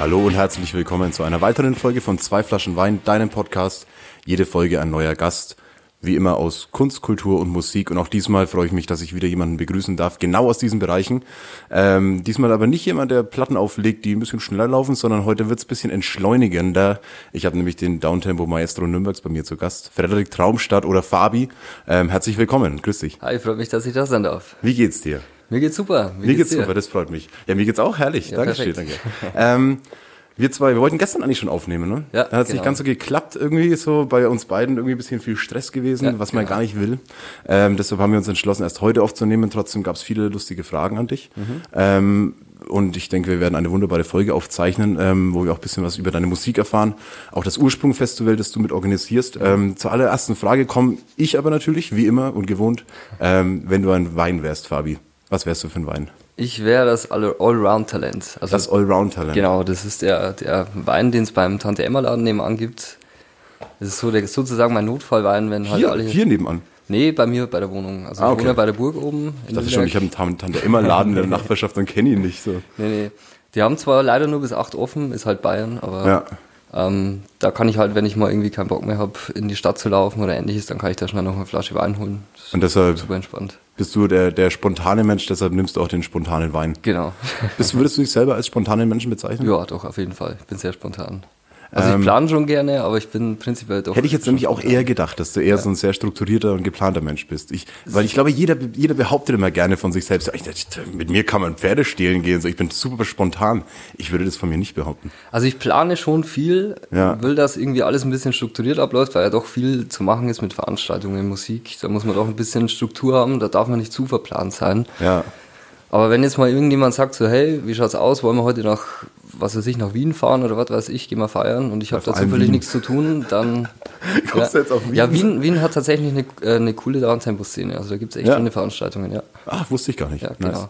Hallo und herzlich willkommen zu einer weiteren Folge von Zwei Flaschen Wein, deinem Podcast. Jede Folge ein neuer Gast. Wie immer aus Kunst, Kultur und Musik. Und auch diesmal freue ich mich, dass ich wieder jemanden begrüßen darf, genau aus diesen Bereichen. Ähm, diesmal aber nicht jemand, der Platten auflegt, die ein bisschen schneller laufen, sondern heute wird's ein bisschen entschleunigender. Ich habe nämlich den Downtempo Maestro Nürnbergs bei mir zu Gast. Frederik Traumstadt oder Fabi. Ähm, herzlich willkommen. Grüß dich. Hi, freut mich, dass ich da sein darf. Wie geht's dir? Mir geht's super. Wie Mir geht's dir? super, das freut mich. Ja, mir geht's auch herrlich. Ja, Dankeschön, perfekt. danke. ähm, wir zwei, wir wollten gestern eigentlich schon aufnehmen, ne? Ja, Da hat nicht genau. ganz so geklappt irgendwie, so bei uns beiden irgendwie ein bisschen viel Stress gewesen, Ja, was man genau. gar nicht will. Ähm, deshalb haben wir uns entschlossen, erst heute aufzunehmen. Trotzdem gab's viele lustige Fragen an dich. Mhm. Ähm, und ich denke, wir werden eine wunderbare Folge aufzeichnen, ähm, wo wir auch ein bisschen was über deine Musik erfahren. Auch das Ursprung-Festival, das du mit organisierst. Ähm, zur allerersten Frage komme ich aber natürlich, wie immer und gewohnt, ähm, wenn du ein Wein wärst, Fabi. Was wärst du für ein Wein? Ich wäre das All- Allround-Talent. Also, Das Allround-Talent. genau, das ist der, der Wein, den es beim Tante-Emma-Laden nebenan gibt. Das ist so der, sozusagen mein Notfallwein, wenn halt Hier, alle... hier nebenan. Nee, bei mir bei der Wohnung. Also Ah, ich okay. wohne ja bei der Burg oben. Ich dachte schon, ich habe einen Tante immer Laden in der Nachbarschaft und kenne ihn nicht so. Nee, nee. Die haben zwar leider nur bis 8 offen, ist halt Bayern, aber Ja. Ähm, da kann ich halt, wenn ich mal irgendwie keinen Bock mehr habe, in die Stadt zu laufen oder ähnliches, dann kann ich da schnell noch eine Flasche Wein holen. Das Und deshalb super entspannt. bist du der, der spontane Mensch, deshalb nimmst du auch den spontanen Wein. Genau. Bist, würdest du dich selber als spontanen Menschen bezeichnen? Ja, doch, auf jeden Fall. Ich bin sehr spontan. Also Ähm, ich plane schon gerne, aber ich bin prinzipiell doch. Hätte ich jetzt nämlich auch eher gedacht, dass du eher so ein sehr strukturierter und geplanter Mensch bist. Ich, weil ich glaube, jeder, jeder behauptet immer gerne von sich selbst, "Ich- ich- mit mir kann man Pferde stehlen gehen, so, ich bin super spontan. Ich würde das von mir nicht behaupten. Also ich plane schon viel, Ja. will, dass irgendwie alles ein bisschen strukturiert abläuft, weil ja doch viel zu machen ist mit Veranstaltungen, Musik. Da muss man doch ein bisschen Struktur haben, da darf man nicht zu verplant sein. Ja. Aber wenn jetzt mal irgendjemand sagt so, hey, wie schaut's aus, wollen wir heute nach, was weiß ich, nach Wien fahren oder was weiß ich, gehen wir feiern und ich habe vor da zufällig nichts zu tun, dann... Kommst du jetzt auf Wien? Ja, Wien, Wien hat tatsächlich eine, äh, eine coole Downtempo-Szene, also da gibt's echt Ja. schöne Veranstaltungen, ja. Ach, wusste ich gar nicht. Ja, Nice. genau.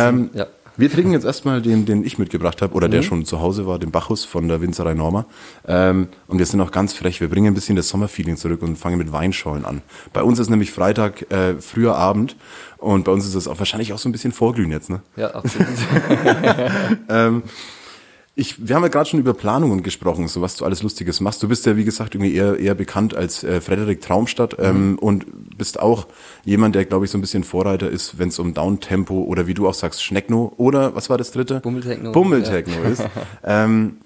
Ähm, sind- ja. Wir trinken jetzt erstmal den, den ich mitgebracht habe oder der Mhm. schon zu Hause war, den Bacchus von der Winzerei Norma. Ähm, und wir sind auch ganz frech. Wir bringen ein bisschen das Sommerfeeling zurück und fangen mit Weinschollen an. Bei uns ist nämlich Freitag äh, früher Abend und bei uns ist es auch wahrscheinlich auch so ein bisschen Vorglühen jetzt. Ne? Ja, absolut. Ich, wir haben ja gerade schon über Planungen gesprochen, so was du alles Lustiges machst. Du bist ja, wie gesagt, irgendwie eher, eher bekannt als äh, Frederik Traumstadt ähm, und bist auch jemand, der, glaube ich, so ein bisschen Vorreiter ist, wenn es um Downtempo oder wie du auch sagst, Schneckno oder was war das dritte? Bummeltechno. Bummeltechno ist. Ähm,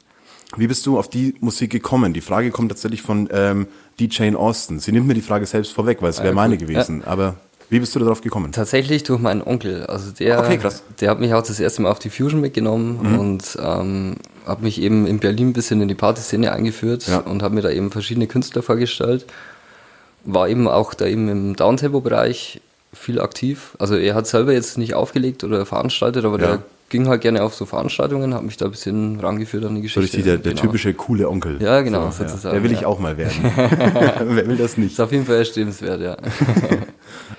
wie bist du auf die Musik gekommen? Die Frage kommt tatsächlich von ähm, die Jane Austen. Sie nimmt mir die Frage selbst vorweg, weil es wäre ja, meine gewesen. Aber wie bist du darauf gekommen? Tatsächlich durch meinen Onkel. Also der, Okay, krass. der hat mich auch das erste Mal auf die Fusion mitgenommen Mhm. und ähm, hat mich eben in Berlin ein bisschen in die Partyszene eingeführt Ja. und hat mir da eben verschiedene Künstler vorgestellt. War eben auch da eben im Downtempo-Bereich viel aktiv. Also er hat selber jetzt nicht aufgelegt oder veranstaltet, aber Ja. der ging halt gerne auf so Veranstaltungen, hat mich da ein bisschen rangeführt an die So Geschichte. richtig der, der Genau. typische coole Onkel. Ja, genau, So, sozusagen, Der will ich ja. auch mal werden. Wer will das nicht? Ist auf jeden Fall erstrebenswert, ja.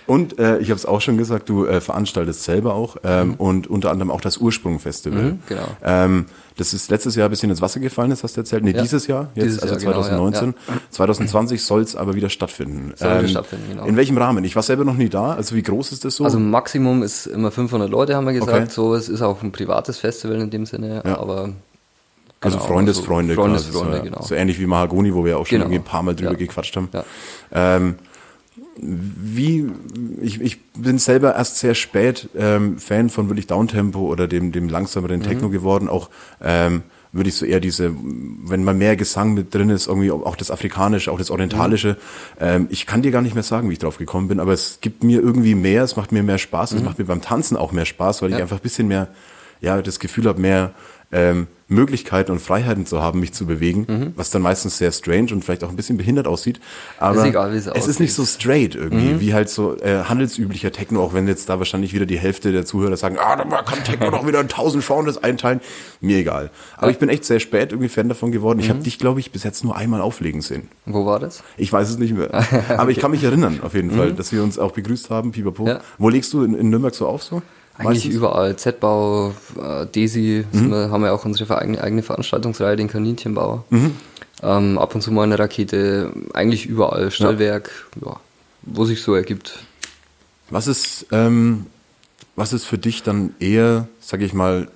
Und äh, ich habe es auch schon gesagt, du äh, veranstaltest selber auch ähm, und unter anderem auch das Ursprung-Festival. Mhm, genau. Ähm, das ist letztes Jahr ein bisschen ins Wasser gefallen, das hast du erzählt. Nee, Ja. dieses Jahr, jetzt, Dieses also Jahr, genau, 2019. ja, 2020 soll es aber wieder stattfinden. Soll wieder stattfinden, genau. In welchem Rahmen? Ich war selber noch nie da. Also wie groß ist das so? Also Maximum ist immer 500 Leute, haben wir gesagt. Okay. So, es ist auch ein privates Festival in dem Sinne, aber Also genau, Freundesfreunde. also quasi, Freundesfreunde, so, genau. So ähnlich wie Mahagoni, wo wir auch schon Genau. irgendwie ein paar Mal drüber Ja. gequatscht haben. Ja. Ähm, wie, ich, ich bin selber erst sehr spät ähm, Fan von wirklich Downtempo oder dem, dem langsameren Techno Mhm. geworden. Auch ähm, würde ich so eher diese, wenn mal mehr Gesang mit drin ist, irgendwie auch das Afrikanische, auch das Orientalische. Ähm, ich kann dir gar nicht mehr sagen, wie ich drauf gekommen bin, aber es gibt mir irgendwie mehr, es macht mir mehr Spaß, es macht mir beim Tanzen auch mehr Spaß, weil ich Mhm. Ja. einfach ein bisschen mehr, ja, das Gefühl habe, mehr ähm, Möglichkeiten und Freiheiten zu haben, mich zu bewegen, was dann meistens sehr strange und vielleicht auch ein bisschen behindert aussieht. Aber Ist egal, es es ist aussieht. nicht so straight irgendwie, wie halt so äh, handelsüblicher Techno, auch wenn jetzt da wahrscheinlich wieder die Hälfte der Zuhörer sagen, ah, da kann Techno doch wieder in tausend Genres einteilen. Mir egal. Aber ich bin echt sehr spät irgendwie Fan davon geworden. Ich habe dich, glaube ich, bis jetzt nur einmal auflegen sehen. Wo war das? Ich weiß es nicht mehr. Aber ich kann mich erinnern, auf jeden Fall, dass wir uns auch begrüßt haben, Pipapo. Ja. Wo legst du in, in Nürnberg so auf so? Eigentlich Meistens? überall. Z-Bau, äh, Desi, sind wir, haben wir auch unsere eigene, eigene Veranstaltungsreihe, den Kaninchenbau. Ähm, ab und zu mal eine Rakete, eigentlich überall. Stellwerk, ja. wo sich so ergibt. Was ist, ähm, was ist für dich dann eher, sag ich mal,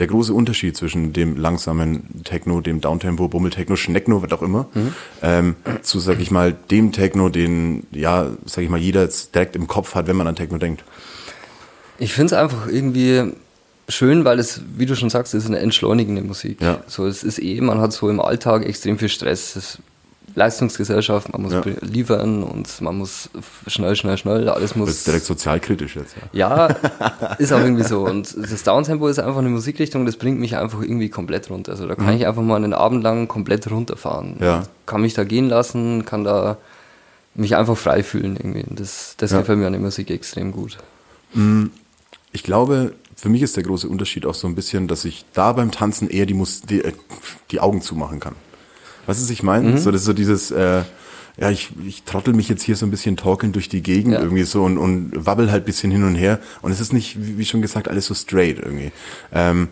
der große Unterschied zwischen dem langsamen Techno, dem Downtempo, Bummeltechno, Schneckno, was auch immer, ähm, zu, sag ich mal, dem Techno, den, ja, sag ich mal, jeder jetzt direkt im Kopf hat, wenn man an Techno denkt? Ich finde es einfach irgendwie schön, weil es, wie du schon sagst, ist eine entschleunigende Musik. Ja. So, es ist eh, man hat so im Alltag extrem viel Stress. Es ist Leistungsgesellschaft, man muss Ja. liefern und man muss schnell, schnell, schnell, alles Das muss. ist direkt sozialkritisch jetzt, ja. Ja, ist auch irgendwie so. Und das Downtempo ist einfach eine Musikrichtung, das bringt mich einfach irgendwie komplett runter. Also da kann ich einfach mal einen Abend lang komplett runterfahren. Mhm. Ja. Kann mich da gehen lassen, kann da mich einfach frei fühlen irgendwie. Das, das gefällt mir an der Musik extrem gut. Ich glaube, für mich ist der große Unterschied auch so ein bisschen, dass ich da beim Tanzen eher die, Mus die, äh, die Augen zumachen kann. Weißt du, was ich meine? So, das ist so dieses, äh, ja, ich, ich trottel mich jetzt hier so ein bisschen torkelnd durch die Gegend Ja. irgendwie so und, und wabbel halt ein bisschen hin und her. Und es ist nicht, wie schon gesagt, alles so straight irgendwie. Ähm,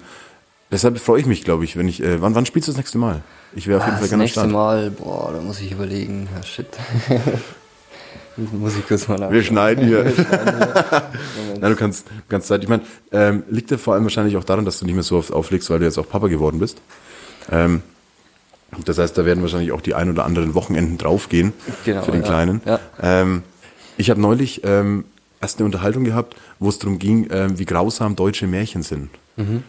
deshalb freue ich mich, glaube ich, wenn ich, äh, wann, wann spielst du das nächste Mal? Ich wäre auf jeden Ah, Fall das gerne am nächste Start. Mal, boah, da muss ich überlegen. Ja, shit. muss ich kurz mal nach. Wir schneiden hier. Na, du kannst, du kannst Zeit. Ich meine, ähm, liegt dir vor allem wahrscheinlich auch daran, dass du nicht mehr so oft auflegst, weil du jetzt auch Papa geworden bist. Ähm, das heißt, da werden wahrscheinlich auch die ein oder anderen Wochenenden draufgehen Genau, für den ja. Kleinen. Ja. Ähm, ich habe neulich ähm, erst eine Unterhaltung gehabt, wo es darum ging, ähm, wie grausam deutsche Märchen sind.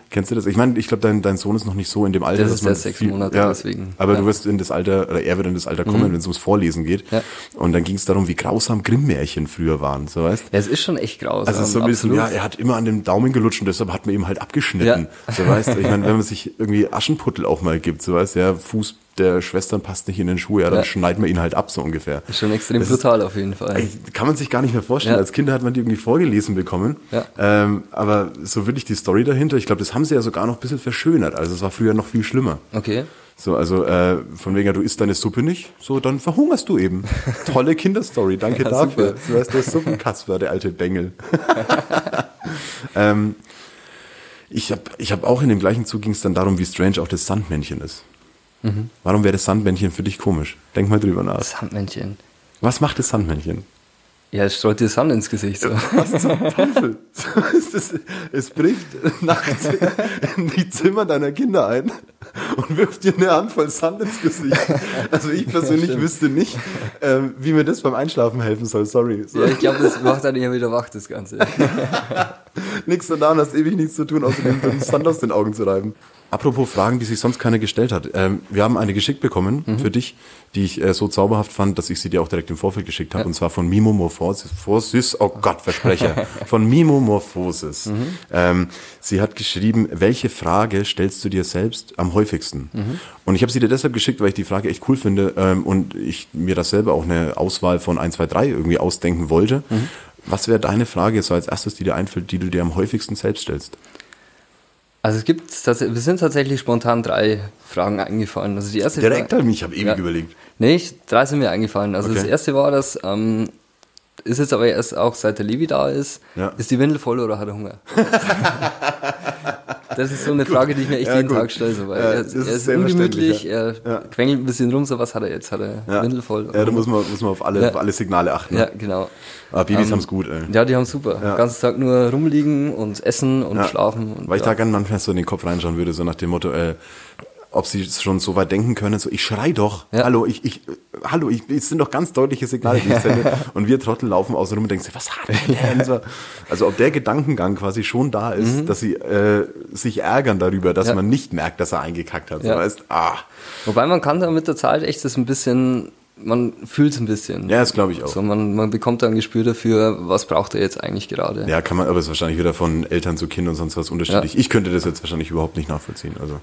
Kennst du das? Ich meine, ich glaube, dein, dein Sohn ist noch nicht so in dem Alter, Mhm. Das dass ist man erst sechs Monate, ja, deswegen. Aber Ja. du wirst in das Alter, oder er wird in das Alter kommen, wenn es ums Vorlesen geht. Ja. Und dann ging es darum, wie grausam Grimm-Märchen früher waren, so weißt Ja, es ist schon echt grausam. also so ein bisschen, ja, er hat immer an dem Daumen gelutscht und deshalb hat man ihm halt abgeschnitten. So weißt ich meine, wenn man sich irgendwie Aschenputtel auch mal gibt, so weißt du, ja, Fuß der Schwestern passt nicht in den Schuh, ja, dann Ja. schneidet man ihn halt ab, so ungefähr. Ist schon extrem Das ist- brutal auf jeden Fall. Ey, Kann man sich gar nicht mehr vorstellen. Ja. Als Kind hat man die irgendwie vorgelesen bekommen. Ja. Ähm, aber so wirklich die Story dahinter, ich glaube, das haben sie ja sogar noch ein bisschen verschönert. Also es war früher noch viel schlimmer. Okay. So, also äh, von wegen, ja, du isst deine Suppe nicht, so dann verhungerst du eben. Tolle Kinderstory, danke Ja, dafür. super. Du weißt, der Suppenkasper, der alte Bengel. ähm, ich habe ich hab auch in dem gleichen Zug ging es dann darum, wie strange auch das Sandmännchen ist. Mhm. Warum wäre das Sandmännchen für dich komisch? Denk mal drüber nach. Sandmännchen. Was macht das Sandmännchen? Ja, es streut dir Sand ins Gesicht. So. Was zum Teufel? Es, es bricht nachts in die Zimmer deiner Kinder ein und wirft dir eine Handvoll Sand ins Gesicht. Also ich persönlich stimmt. wüsste nicht, ähm, wie mir das beim Einschlafen helfen soll. Sorry. So. Ja, ich glaube, das macht dann eher wieder wach, das Ganze. Nix da, hast ewig nichts zu tun, außer dem Sand aus den Augen zu reiben. Apropos Fragen, die sich sonst keiner gestellt hat. Ähm, wir haben eine geschickt bekommen für dich, die ich äh, so zauberhaft fand, dass ich sie dir auch direkt im Vorfeld geschickt habe. Und zwar von Mimomorphosis, oh Gott, Versprecher, von Mimomorphosis. Ähm, sie hat geschrieben, welche Frage stellst du dir selbst am häufigsten? Und ich habe sie dir deshalb geschickt, weil ich die Frage echt cool finde ähm, und ich mir das selber auch eine Auswahl von 1, 2, 3 irgendwie ausdenken wollte. Was wäre deine Frage so als erstes, die dir einfällt, die du dir am häufigsten selbst stellst? Also es gibt, wir sind tatsächlich spontan drei Fragen eingefallen. Also die erste Direkt Frage, an mich, ich habe ewig Ja. überlegt. Nee, drei sind mir eingefallen. Also das Okay. erste war das, ähm, ist jetzt aber erst auch seit der Levi da ist, Ja. ist die Windel voll oder hat er Hunger? das ist so eine Frage, die ich mir echt Ja, jeden gut. Tag stelle. So, weil Ja, er, das er ist ist sehr ungemütlich, er Ja. quengelt ein bisschen rum, so was hat er jetzt? Hat er Ja. Windel voll? Ja, da muss man, muss man auf, alle, Ja. auf alle Signale achten. Ja, Ne? genau. Aber Babys Ähm, haben's gut, ey. Ja, die haben super. Ja. Den ganzen Tag nur rumliegen und essen und Ja. schlafen. Und Weil ich ja. da gerne manchmal so in den Kopf reinschauen würde, so nach dem Motto, äh, ob sie schon so weit denken können, so ich schrei doch, Ja. hallo, ich, ich, hallo, ich, es sind doch ganz deutliche Signale, die ich sende. Und wir Trottel laufen außen rum und denken, was hat er denn so? Also ob der Gedankengang quasi schon da ist, dass sie äh, sich ärgern darüber, dass Mhm. Ja. man nicht merkt, dass er eingekackt hat. So Ja. weißt, ah, Wobei man kann da mit der Zeit echt das ein bisschen man fühlt es ein bisschen. Ja, das glaube ich auch. So, man, man bekommt da ein Gespür dafür, was braucht er jetzt eigentlich gerade. Ja, kann man, aber es ist wahrscheinlich wieder von Eltern zu Kind und sonst was unterschiedlich. Ja. Ich könnte das jetzt wahrscheinlich überhaupt nicht nachvollziehen. Also,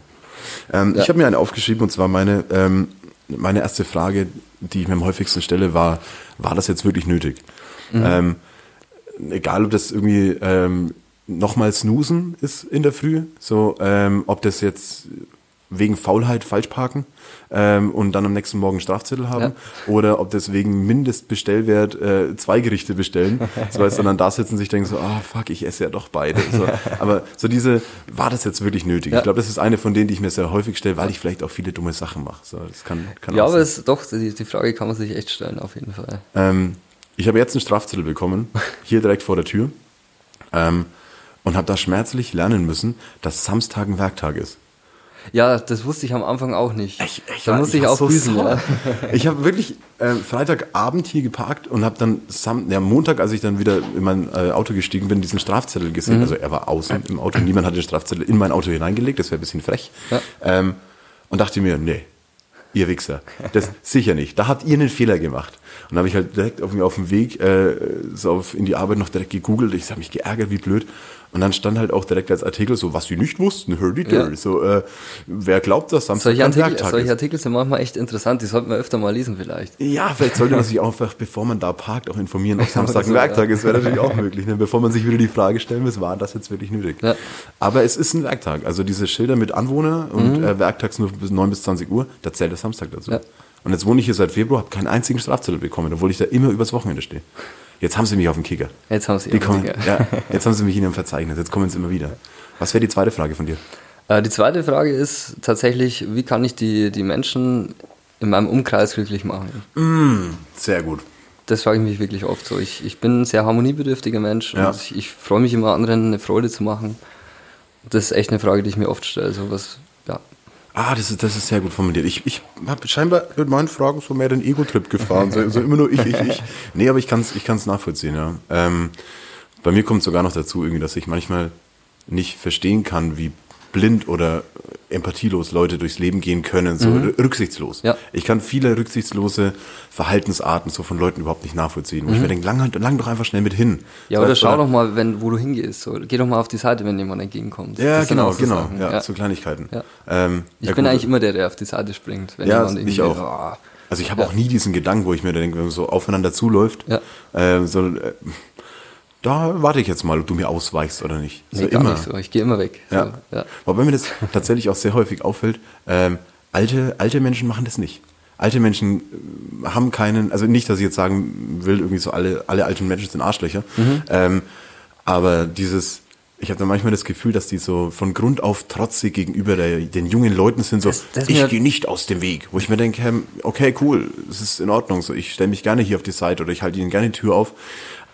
ähm, Ja. Ich habe mir eine aufgeschrieben und zwar meine, ähm, meine erste Frage, die ich mir am häufigsten stelle, war, war das jetzt wirklich nötig? Mhm. Ähm, egal, ob das irgendwie ähm, nochmal snoosen ist in der Früh, so ähm, ob das jetzt wegen Faulheit falsch parken ähm, und dann am nächsten Morgen Strafzettel haben oder ob das wegen Mindestbestellwert äh, zwei Gerichte bestellen, so heißt dann da sitzen und sich denken so, ah fuck, ich esse ja doch beide. So, aber so diese, war das jetzt wirklich nötig? Ja. Ich glaube, das ist eine von denen, die ich mir sehr häufig stelle, weil ich vielleicht auch viele dumme Sachen mache. So, das kann, kann Ja, aber es, doch, die, die Frage kann man sich echt stellen, auf jeden Fall. Ähm, ich habe jetzt einen Strafzettel bekommen, hier direkt vor der Tür, ähm, und habe da schmerzlich lernen müssen, dass Samstag ein Werktag ist. Ja, das wusste ich am Anfang auch nicht. da war- musste ich war auch so büßen, ja. Ich habe wirklich äh, Freitagabend hier geparkt und habe dann Sam ja, Montag, als ich dann wieder in mein äh, Auto gestiegen bin, diesen Strafzettel Mhm. gesehen. Also er war außen im Auto, niemand hat den Strafzettel in mein Auto hineingelegt, das wäre ein bisschen frech. Ja. Ähm, und dachte mir, nee, ihr Wichser, das sicher nicht. Da habt ihr einen Fehler gemacht. Und habe ich halt direkt auf, mir auf dem Weg äh, so auf, in die Arbeit noch direkt gegoogelt. Ich habe mich geärgert, wie blöd. Und dann stand halt auch direkt als Artikel so, was sie nicht wussten, hör die Ja. So, äh, wer glaubt, dass Samstag Solche Artikel, Werktag solche? Artikel sind manchmal echt interessant, die sollten wir öfter mal lesen vielleicht. Ja, vielleicht sollte man sich auch einfach, bevor man da parkt, auch informieren, ob Samstag ein so, Werktag ja. ist. Wäre natürlich auch möglich, ne? bevor man sich wieder die Frage stellen muss, war das jetzt wirklich nötig? Ja. Aber es ist ein Werktag. Also diese Schilder mit Anwohner und äh, werktags nur bis 9 bis 20 Uhr, da zählt der Samstag dazu. Mhm. Ja. Und jetzt wohne ich hier seit Februar, habe keinen einzigen Strafzettel bekommen, obwohl ich da immer übers Wochenende stehe. Jetzt haben sie mich auf dem Kicker. Jetzt haben sie kommen, Kicker. ja, jetzt haben sie mich in ihrem Verzeichnis, jetzt kommen sie immer wieder. Was wäre die zweite Frage von dir? Äh, die zweite Frage ist tatsächlich, wie kann ich die, die Menschen in meinem Umkreis glücklich machen? Sehr gut. Das frage ich mich wirklich oft so. Ich, ich bin ein sehr harmoniebedürftiger Mensch Ja. und ich, ich freue mich immer, anderen eine Freude zu machen. Das ist echt eine Frage, die ich mir oft stelle. So was, ja. Ah, das ist, das ist sehr gut formuliert. Ich, ich habe scheinbar mit meinen Fragen so mehr den Ego-Trip gefahren. So, so immer nur ich, ich, ich. Nee, aber ich kann es ich kann's nachvollziehen, ja. Ähm, bei mir kommt sogar noch dazu, irgendwie, dass ich manchmal nicht verstehen kann, wie blind oder empathielos Leute durchs Leben gehen können, so rücksichtslos. Ja. Ich kann viele rücksichtslose Verhaltensarten so von Leuten überhaupt nicht nachvollziehen. Wo ich mir denke, lang, lang doch einfach schnell mit hin. Ja, So, oder schau doch mal, wenn, wo du hingehst. So. Geh doch mal auf die Seite, wenn jemand entgegenkommt. Ja, Das genau, so genau. Sachen, ja, ja. so Kleinigkeiten. Ja. Ähm, Ich bin gut. eigentlich immer der, der auf die Seite springt. Wenn Ja, jemand ich irgendwie- auch. Oh. Also ich habe auch nie diesen Gedanken, wo ich mir denke, wenn man so aufeinander zuläuft, Ja. äh, so, äh, da warte ich jetzt mal, ob du mir ausweichst oder nicht. Nee, so immer. nicht so. Ich gehe immer weg. Ja. So, ja. Wobei mir das tatsächlich auch sehr häufig auffällt, ähm, alte, alte Menschen machen das nicht. Alte Menschen äh, haben keinen, also nicht, dass ich jetzt sagen will, irgendwie so alle, alle alten Menschen sind Arschlöcher, Mhm. ähm, aber dieses, ich habe da manchmal das Gefühl, dass die so von Grund auf trotzig gegenüber der, den jungen Leuten sind, so, Das- das ich gehe nicht aus dem Weg. Wo ich mir denke, okay, cool, es ist in Ordnung, so, ich stelle mich gerne hier auf die Seite oder ich halte ihnen gerne die Tür auf,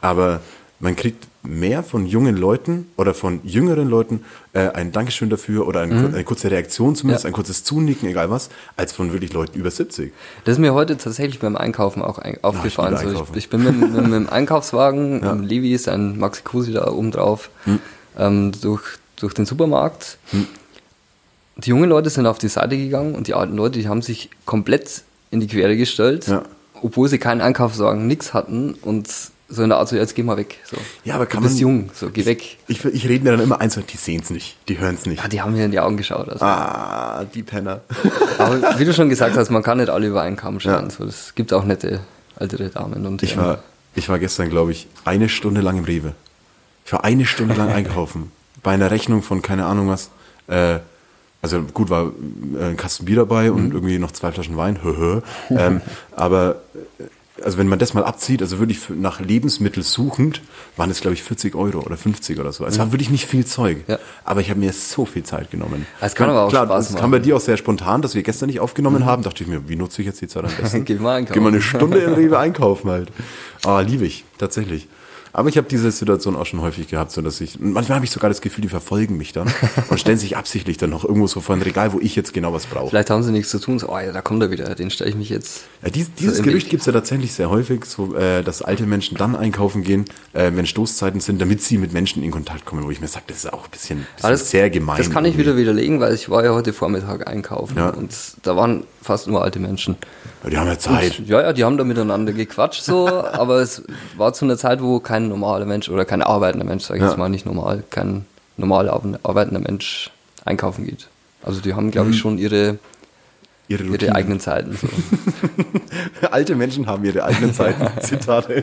aber man kriegt mehr von jungen Leuten oder von jüngeren Leuten äh, ein Dankeschön dafür oder ein, eine kurze Reaktion zumindest, Ja. ein kurzes Zunicken, egal was, als von wirklich Leuten über 70. Das ist mir heute tatsächlich beim Einkaufen auch ein, aufgefallen. liebe so, Einkaufen. ich, ich bin mit, mit, mit dem Einkaufswagen, Ja. im Levis, ein Maxi Cosi da oben drauf, ähm, durch, durch den Supermarkt. Die jungen Leute sind auf die Seite gegangen und die alten Leute, die haben sich komplett in die Quere gestellt, Ja. obwohl sie keinen Einkaufswagen, nichts hatten und so in der Art so, jetzt geh mal weg. So. Ja, aber kann du bist man- jung, so geh weg. Ich, ich rede mir dann immer eins, die sehen's nicht, die hören's nicht. Ja, die haben mir in die Augen geschaut. Also. Ah, die Penner. Aber wie du schon gesagt hast, man kann nicht alle über einen Kamm scheren. Ja. So, es gibt auch nette ältere Damen und Ich war, ich war gestern, glaube ich, eine Stunde lang im Rewe. Ich war eine Stunde lang einkaufen. Bei einer Rechnung von keine Ahnung was. Äh, also gut, war äh, ein Kasten Bier dabei Mhm. und irgendwie noch zwei Flaschen Wein. Ähm, aber äh, also wenn man das mal abzieht, also wirklich nach Lebensmittel suchend, waren es glaube ich 40 Euro oder 50 oder so. Es war wirklich nicht viel Zeug. Mhm. Ja. Aber ich habe mir so viel Zeit genommen. Es kann aber auch Klar, Spaß machen. kam bei dir auch sehr spontan, dass wir gestern nicht aufgenommen haben. Dachte ich mir, wie nutze ich jetzt die Zeit am besten? Geh mal einkaufen. Geh mal eine Stunde in Rewe einkaufen halt. Ah, liebe ich, tatsächlich. Aber ich habe diese Situation auch schon häufig gehabt, so dass ich, manchmal habe ich sogar das Gefühl, die verfolgen mich dann und stellen sich absichtlich dann noch irgendwo so vor ein Regal, wo ich jetzt genau was brauche. Vielleicht haben sie nichts zu tun. So, oh ja, da kommt er wieder. Den stelle ich mich jetzt. Ja, dies, dieses im Gerücht Weg. gibt's ja tatsächlich sehr häufig, so, äh, dass alte Menschen dann einkaufen gehen, äh, wenn Stoßzeiten sind, damit sie mit Menschen in Kontakt kommen, wo ich mir sage, das ist auch ein bisschen, bisschen das, sehr gemein. Das kann ich irgendwie. wieder widerlegen, weil ich war ja heute Vormittag einkaufen Ja. und da waren fast nur alte Menschen. Ja, die haben ja Zeit. Und, ja, ja, die haben da miteinander gequatscht so, aber es war zu einer Zeit, wo kein normaler Mensch oder kein arbeitender Mensch, sag ich Ja. jetzt mal nicht normal, kein normal arbeitender Mensch einkaufen geht. Also die haben, glaube ich, schon ihre, Ihre, ihre eigenen Zeiten. So. Alte Menschen haben ihre eigenen Zeiten. Zitate.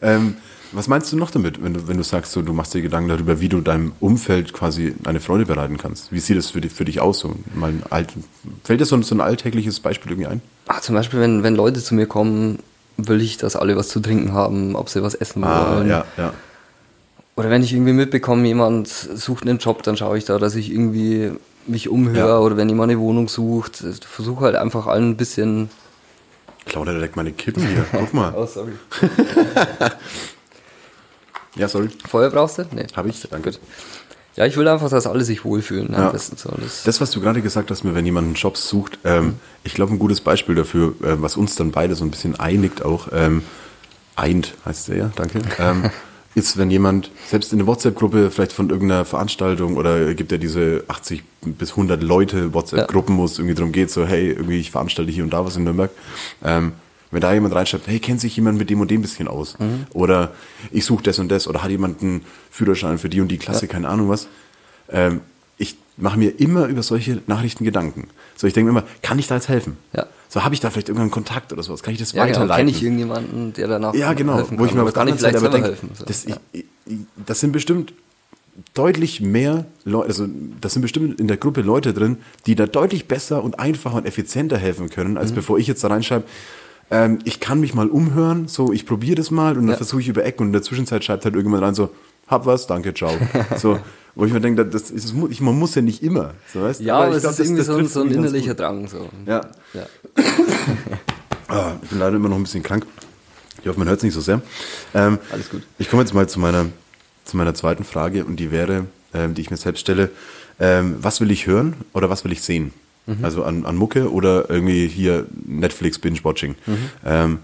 ähm, was meinst du noch damit, wenn du, wenn du sagst, so, du machst dir Gedanken darüber, wie du deinem Umfeld quasi eine Freude bereiten kannst? Wie sieht das für dich, für dich aus? So, mal ein alt, fällt dir so, ein- so ein alltägliches Beispiel irgendwie ein? Ah, zum Beispiel, wenn, wenn Leute zu mir kommen, will ich, dass alle was zu trinken haben, ob sie was essen Ah, wollen. ja, ja. Oder wenn ich irgendwie mitbekomme, jemand sucht einen Job, dann schaue ich da, dass ich irgendwie mich umhöre. Ja. Oder wenn jemand eine Wohnung sucht, versuche halt einfach allen ein bisschen. Claudia direkt meine Kippen hier. Guck mal. Oh, sorry. Ja, sorry. Feuer brauchst du? Nee. Hab ich, danke. Gut. Ja, ich will einfach, dass alle sich wohlfühlen. Ja. Am besten so. Das, Das, was du gerade gesagt hast, mir, wenn jemand einen Job sucht, ähm, ich glaube, ein gutes Beispiel dafür, äh, was uns dann beide so ein bisschen einigt auch, ähm, eint heißt der ja, danke, ähm, ist, wenn jemand, selbst in der WhatsApp-Gruppe, vielleicht von irgendeiner Veranstaltung oder gibt ja diese 80 bis 100 Leute WhatsApp-Gruppen, wo es irgendwie darum geht, so, hey, irgendwie, ich veranstalte hier und da was in Nürnberg, ähm, wenn da jemand reinschreibt, hey, kennt sich jemand mit dem und dem bisschen aus? Oder ich suche das und das oder hat jemand einen Führerschein für die und die Klasse, keine Ahnung was. Ähm, ich mache mir immer über solche Nachrichten Gedanken. So, ich denke mir immer, kann ich da jetzt helfen? Ja. So, habe ich da vielleicht irgendeinen Kontakt oder sowas? Kann ich das ja, genau. weiterleiten? Kenne ich irgendjemanden, der danach ja, genau. helfen Wo ich kann? mir kann ich anderen vielleicht aber selber denke, helfen? So. das, ja. ich, ich, das sind bestimmt deutlich mehr Leute, also das sind bestimmt in der Gruppe Leute drin, die da deutlich besser und einfacher und effizienter helfen können, Mhm. als bevor ich jetzt da reinschreibe, ähm, ich kann mich mal umhören, so ich probiere das mal und dann Ja. versuche ich über Ecken und in der Zwischenzeit schreibt halt irgendjemand rein so, hab was, danke, ciao. so, wo ich mir denke, das ist, ich, man muss ja nicht immer, so weißt ja, aber es glaub, ist das- irgendwie das so, ein- so ein innerlicher. Drang. So. Ja. ja. Ah, ich bin leider immer noch ein bisschen krank. Ich hoffe, man hört es nicht so sehr. Ähm, Alles gut. Ich komme jetzt mal zu meiner, zu meiner zweiten Frage und die wäre, ähm, die ich mir selbst stelle, ähm, was will ich hören oder was will ich sehen? Also an, an Mucke oder irgendwie hier Netflix Binge-Watching. Ähm,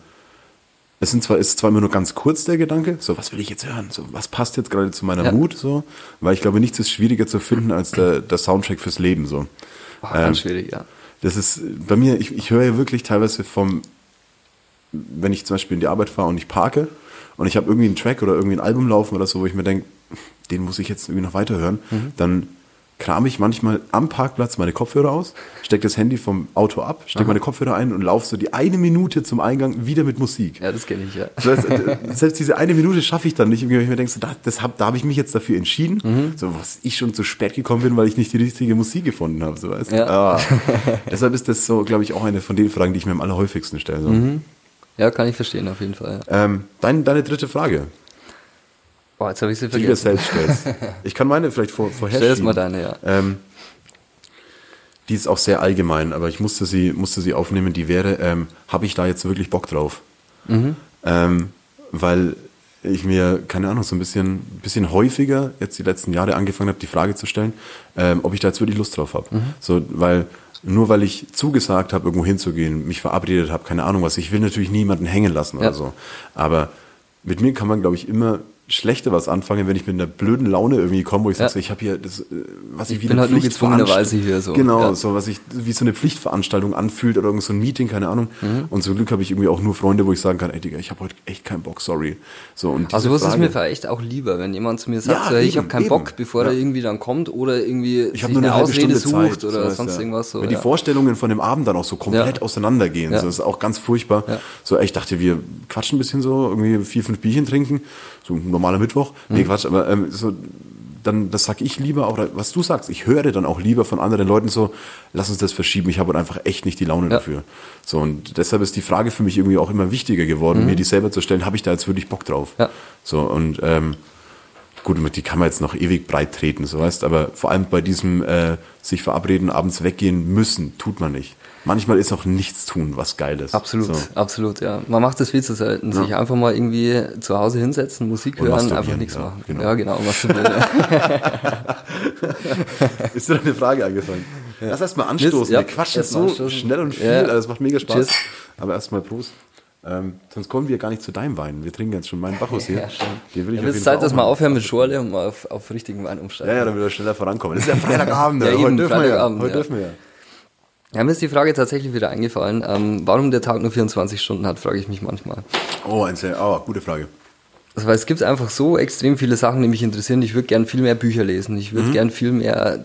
es sind zwar, ist zwar immer nur ganz kurz der Gedanke, so was will ich jetzt hören, so was passt jetzt gerade zu meiner Ja. Mut, so, weil ich glaube, nichts ist schwieriger zu finden als der, der Soundtrack fürs Leben, so. Oh, Ähm, ganz schwierig, ja. Das ist bei mir, ich, ich höre ja wirklich teilweise vom, wenn ich zum Beispiel in die Arbeit fahre und ich parke und ich habe irgendwie einen Track oder irgendwie ein Album laufen oder so, wo ich mir denke, den muss ich jetzt irgendwie noch weiterhören, dann kram ich manchmal am Parkplatz meine Kopfhörer aus, stecke das Handy vom Auto ab, stecke meine Kopfhörer ein und laufe so die eine Minute zum Eingang wieder mit Musik. Ja, das kenne ich, ja. Heißt, äh, selbst diese eine Minute schaffe ich dann nicht, weil ich mir denke, so, da, das hab, da habe ich mich jetzt dafür entschieden, Mhm. so was ich schon zu spät gekommen bin, weil ich nicht die richtige Musik gefunden habe. So, weißt? Ja. Ah. Deshalb ist das so, glaube ich, auch eine von den Fragen, die ich mir am allerhäufigsten stelle. So. Ja, kann ich verstehen, auf jeden Fall. Ja. Ähm, dein, deine dritte Frage, Boah, jetzt habe ich sie die du vergessen. selbst stellst. Ich kann meine vielleicht vor, vorher Stell es mal deine, ja. Ähm, die ist auch sehr allgemein, aber ich musste sie, musste sie aufnehmen. Die wäre, ähm, habe ich da jetzt wirklich Bock drauf? Mhm. Ähm, weil ich mir, keine Ahnung, so ein bisschen, bisschen häufiger jetzt die letzten Jahre angefangen habe, die Frage zu stellen, ähm, ob ich da jetzt wirklich Lust drauf habe. Mhm. So, weil nur weil ich zugesagt habe, irgendwo hinzugehen, mich verabredet habe, keine Ahnung was, ich will natürlich niemanden hängen lassen Ja. oder so. Aber mit mir kann man, glaube ich, immer schlechter was anfangen, wenn ich mit einer blöden Laune irgendwie komme, wo ich Ja. sage, so, ich habe hier das, äh, was ich, Ich wie bin eine halt gezwungenerweise hier so. Genau, Ja. so was ich wie so eine Pflichtveranstaltung anfühlt oder irgend so ein Meeting, keine Ahnung. Mhm. Und zum Glück habe ich irgendwie auch nur Freunde, wo ich sagen kann, ey Digga, ich habe heute echt keinen Bock, sorry. So und Also was ist mir vielleicht auch lieber, wenn jemand zu mir sagt, Ja, so, hey, ich eben, habe keinen eben. Bock, bevor er irgendwie dann kommt oder irgendwie ich sich habe nur eine, eine halbe Ausrede Stunde sucht Zeit, oder weißt sonst irgendwas. So, Wenn die. Vorstellungen von dem Abend dann auch so komplett auseinandergehen, so, das ist auch ganz furchtbar. So, ey, ich dachte, wir quatschen ein bisschen so, irgendwie vier, fünf Bierchen trinken, so ein normaler Mittwoch. Mhm. Nee, Quatsch, aber ähm, so, dann, das sag ich lieber, auch was du sagst, ich höre dann auch lieber von anderen Leuten so, lass uns das verschieben, ich habe einfach echt nicht die Laune Ja. dafür. So, und deshalb ist die Frage für mich irgendwie auch immer wichtiger geworden, mir die selber zu stellen, habe ich da jetzt wirklich Bock drauf? Mhm. Ja. So, und ähm, gut, die kann man jetzt noch ewig breit treten, so weißt, aber vor allem bei diesem äh, sich verabreden, abends weggehen müssen, tut man nicht. Manchmal ist auch nichts tun, was geil ist. Absolut, So. absolut, ja. Man macht das viel zu selten. Sich einfach mal irgendwie zu Hause hinsetzen, Musik Und hören, einfach nichts ja, machen. genau. Ja, genau, masturbieren. Ist dir eine Frage eingefallen? Lass erstmal anstoßen. Ja, Wir quatschen so anstoßen. schnell und viel, Ja. also es macht mega Spaß. Cheers. Aber erstmal Prost. Ähm, sonst kommen wir gar nicht zu deinem Wein. Wir trinken jetzt schon meinen Bacchus hier. Ja. Den will ich Ja, auf es ist Zeit, dass wir aufhören mit Schorle und mal auf, auf richtigen Wein umsteigen. Ja, ja, damit wir schneller vorankommen. Das ist ja Freitagabend. Ja, heute eben, dürfen wir ja. Freitagabend, Heute ja. dürfen wir ja. Ja, mir ist die Frage tatsächlich wieder eingefallen. Ähm, warum der Tag nur 24 Stunden hat, frage ich mich manchmal. Oh, ein sehr, oh, gute Frage. Also, weil es gibt einfach so extrem viele Sachen, die mich interessieren. Ich würde gern viel mehr Bücher lesen. Ich würde gern viel mehr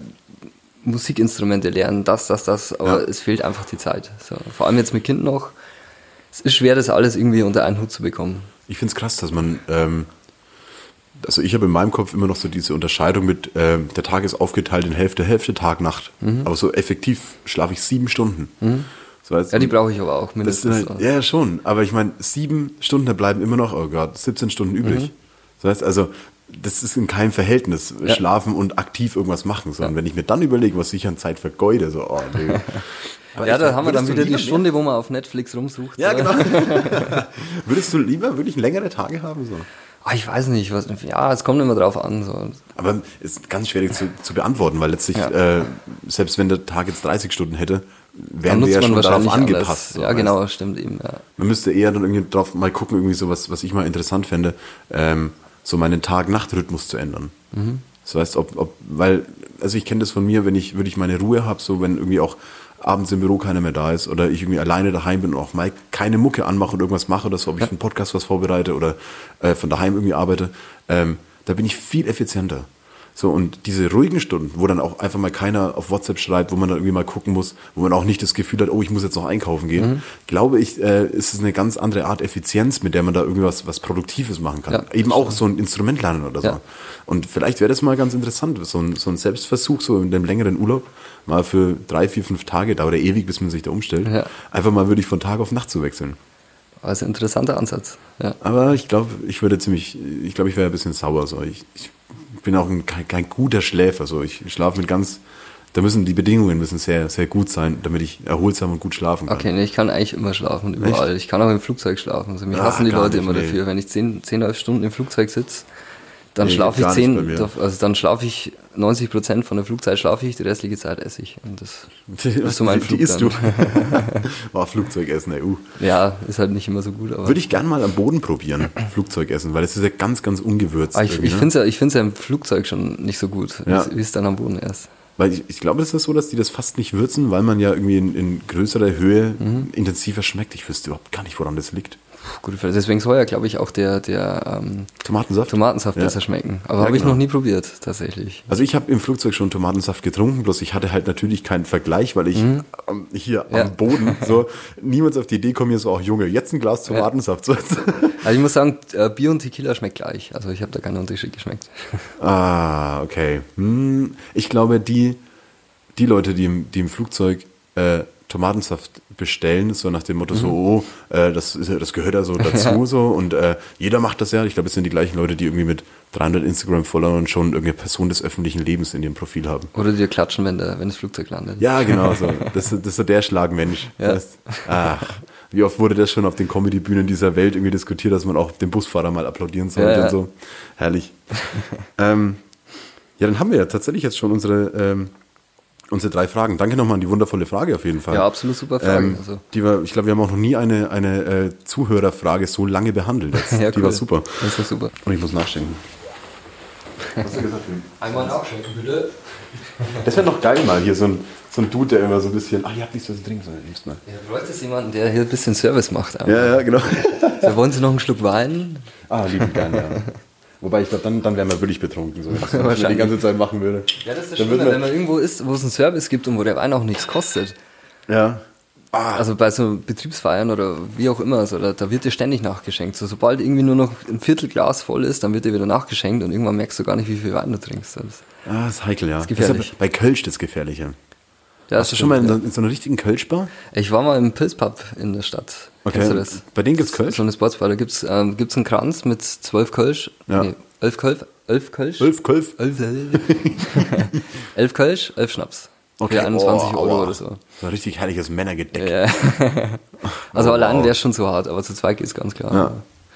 Musikinstrumente lernen. Das, das, das. Aber Ja. es fehlt einfach die Zeit. So, vor allem jetzt mit Kind noch. Es ist schwer, das alles irgendwie unter einen Hut zu bekommen. Ich finde es krass, dass man, ähm, also ich habe in meinem Kopf immer noch so diese Unterscheidung mit, ähm, der Tag ist aufgeteilt in Hälfte, Hälfte, Tag, Nacht. Aber so effektiv schlafe ich sieben Stunden. So, heißt, Ja, die brauche ich aber auch mindestens. halt, so. ja, ja, schon. Aber ich meine, sieben Stunden, da bleiben immer noch, oh Gott, 17 Stunden übrig. Das heißt also, das ist in keinem Verhältnis, Ja. schlafen und aktiv irgendwas machen. Sondern wenn ich mir dann überlege, was ich an Zeit vergeude, so, oh nee. Aber Ja, da haben wir dann wieder die Stunde, wo man auf Netflix rumsucht. mehr- Ja, genau. würdest du lieber wirklich längere Tage haben? So? Ah, ich weiß nicht, was, ja, es kommt immer drauf an. So. Aber ist ganz schwierig zu, zu beantworten, weil letztlich, Ja. äh, selbst wenn der Tag jetzt 30 Stunden hätte, wären wir ja schon darauf angepasst. so, ja, weißt genau, du? stimmt eben. Ja. Man müsste eher dann irgendwie drauf mal gucken, irgendwie so was, was ich mal interessant fände, ähm, so meinen Tag-Nacht-Rhythmus zu ändern. Mhm. Das heißt, ob, ob, weil, also ich kenne das von mir, wenn ich, würde ich meine Ruhe habe, so wenn irgendwie auch abends im Büro keiner mehr da ist oder ich irgendwie alleine daheim bin und auch mal keine Mucke anmache und irgendwas mache oder so, ob ich für einen Podcast was vorbereite oder äh, von daheim irgendwie arbeite, ähm, da bin ich viel effizienter. So, und diese ruhigen Stunden, wo dann auch einfach mal keiner auf WhatsApp schreibt, wo man dann irgendwie mal gucken muss, wo man auch nicht das Gefühl hat, oh, ich muss jetzt noch einkaufen gehen, Mhm. glaube ich, äh, ist es eine ganz andere Art Effizienz, mit der man da irgendwas was Produktives machen kann. Ja, Eben auch so ein Instrument lernen oder so. Ja. Und vielleicht wäre das mal ganz interessant, so ein, so ein Selbstversuch, so in dem längeren Urlaub, mal für drei, vier, fünf Tage, dauert ja ewig, bis man sich da umstellt, Ja. einfach mal wirklich von Tag auf Nacht zu wechseln. Also interessanter Ansatz. Ja. Aber ich glaube, ich würde ziemlich, ich glaube, ich wäre ein bisschen sauer. So. Ich, ich bin auch ein, kein, kein guter Schläfer. So. Ich schlafe mit ganz, da müssen die Bedingungen müssen sehr, sehr gut sein, damit ich erholsam und gut schlafen kann. Okay, nee, ich kann eigentlich immer schlafen, überall. Ich kann auch im Flugzeug schlafen. Also mich Ah, hassen die Leute nicht, immer nee. dafür. Wenn ich 10, 10 11 Stunden im Flugzeug sitze, dann Nee, schlafe ich gar nicht bei 10, mir. also dann schlafe ich 90 Prozent von der Flugzeit schlafe ich, die restliche Zeit esse ich. Und das ist so mein die Flug isst dann. du. War Flugzeugessen, ey. Uh. Ja, ist halt nicht immer so gut, Würde ich gern mal am Boden probieren, Flugzeugessen, weil das ist ja ganz, ganz ungewürzt. Ah, ich, ich ne? finde es ja, ich find's ja im Flugzeug schon nicht so gut, Ja. wie es dann am Boden ist. Weil ich, ich glaube, das ist so, dass die das fast nicht würzen, weil man ja irgendwie in, in größerer Höhe Mhm. intensiver schmeckt. Ich wüsste überhaupt gar nicht, woran das liegt. Gute Frage. Deswegen soll ja, glaube ich, auch der, der ähm, Tomatensaft? Tomatensaft Ja. besser schmecken. Aber Ja, habe ich genau. noch nie probiert, tatsächlich. Also ich habe im Flugzeug schon Tomatensaft getrunken, bloß ich hatte halt natürlich keinen Vergleich, weil ich ähm, hier Mhm. Ja. am Boden so niemals auf die Idee komme, hier so, auch Junge, jetzt ein Glas Tomatensaft. So. Also ich muss sagen, äh, Bier und Tequila schmeckt gleich. Also ich habe da keinen Unterschied geschmeckt. ah, okay. Hm, ich glaube, die, die Leute, die im, die im Flugzeug äh, Tomatensaft bestellen, so nach dem Motto so, oh, äh, das, ist, das gehört ja so dazu so und äh, jeder macht das ja. Ich glaube, es sind die gleichen Leute, die irgendwie mit 300 Instagram-Followern schon irgendeine Person des öffentlichen Lebens in ihrem Profil haben. Oder dir klatschen, wenn, der, wenn das Flugzeug landet. Ja, genau so. Das, ist- das ist so der Schlagmensch. Ja. Weißt? Ach, wie oft wurde das schon auf den Comedy-Bühnen dieser Welt irgendwie diskutiert, dass man auch dem Busfahrer mal applaudieren sollte Ja, ja. und so. Herrlich. ähm, ja, dann haben wir ja tatsächlich jetzt schon unsere, ähm, unsere drei Fragen. Danke nochmal an die wundervolle Frage auf jeden Fall. Ja, absolut super Frage. Ähm, also. die wir, ich glaube, wir haben auch noch nie eine, eine äh, Zuhörerfrage so lange behandelt. Jetzt. Ja, die cool. war super. Das war super. Und ich muss nachschenken. Einmal nachschenken, bitte. Das wäre noch geil mal hier, so ein, so ein Dude, der immer so ein bisschen, ah, ihr habt nichts was zu trinken, sondern nimmst mal. Ja, du bräuchtest jemanden, der hier ein bisschen Service macht. Ja, ja, genau. Da wollen Sie noch einen Schluck Wein? Ah, lieben gern, ja. Wobei ich glaube, dann, dann wären wir wirklich betrunken, so, wenn ich das die ganze Zeit machen würde. Ja, das ist das Dann Schlimme, wenn man- irgendwo ist, wo es einen Service gibt und wo der Wein auch nichts kostet. Ja. Ah, Also bei so Betriebsfeiern oder wie auch immer, so, da, da wird dir ständig nachgeschenkt. So, sobald irgendwie nur noch ein Viertelglas voll ist, dann wird dir wieder nachgeschenkt und irgendwann merkst du gar nicht, wie viel Wein du trinkst. Das, ah, ist heikel, ja. ist gefährlich. ja bei Kölsch das Gefährliche. Ja, Hast du schon mal in, so- in so einer richtigen Kölschbar? Ich war mal im Pilzpub in der Stadt. Kennst du das? Bei denen gibt's Kölsch? So eine Sportsbar. Da gibt's ähm, gibt's einen Kranz mit zwölf Kölsch. Ja. Nee, elf Kölsch. Elf Kölsch? Elf Kölsch? Elf, elf Kölsch, elf Schnaps. Für 21 oh, Euro aua. oder so. So ein richtig herrliches Männergedeck. Ja. also Oh, allein wäre schon zu hart, aber zu zweit geht's ganz klar. Ja.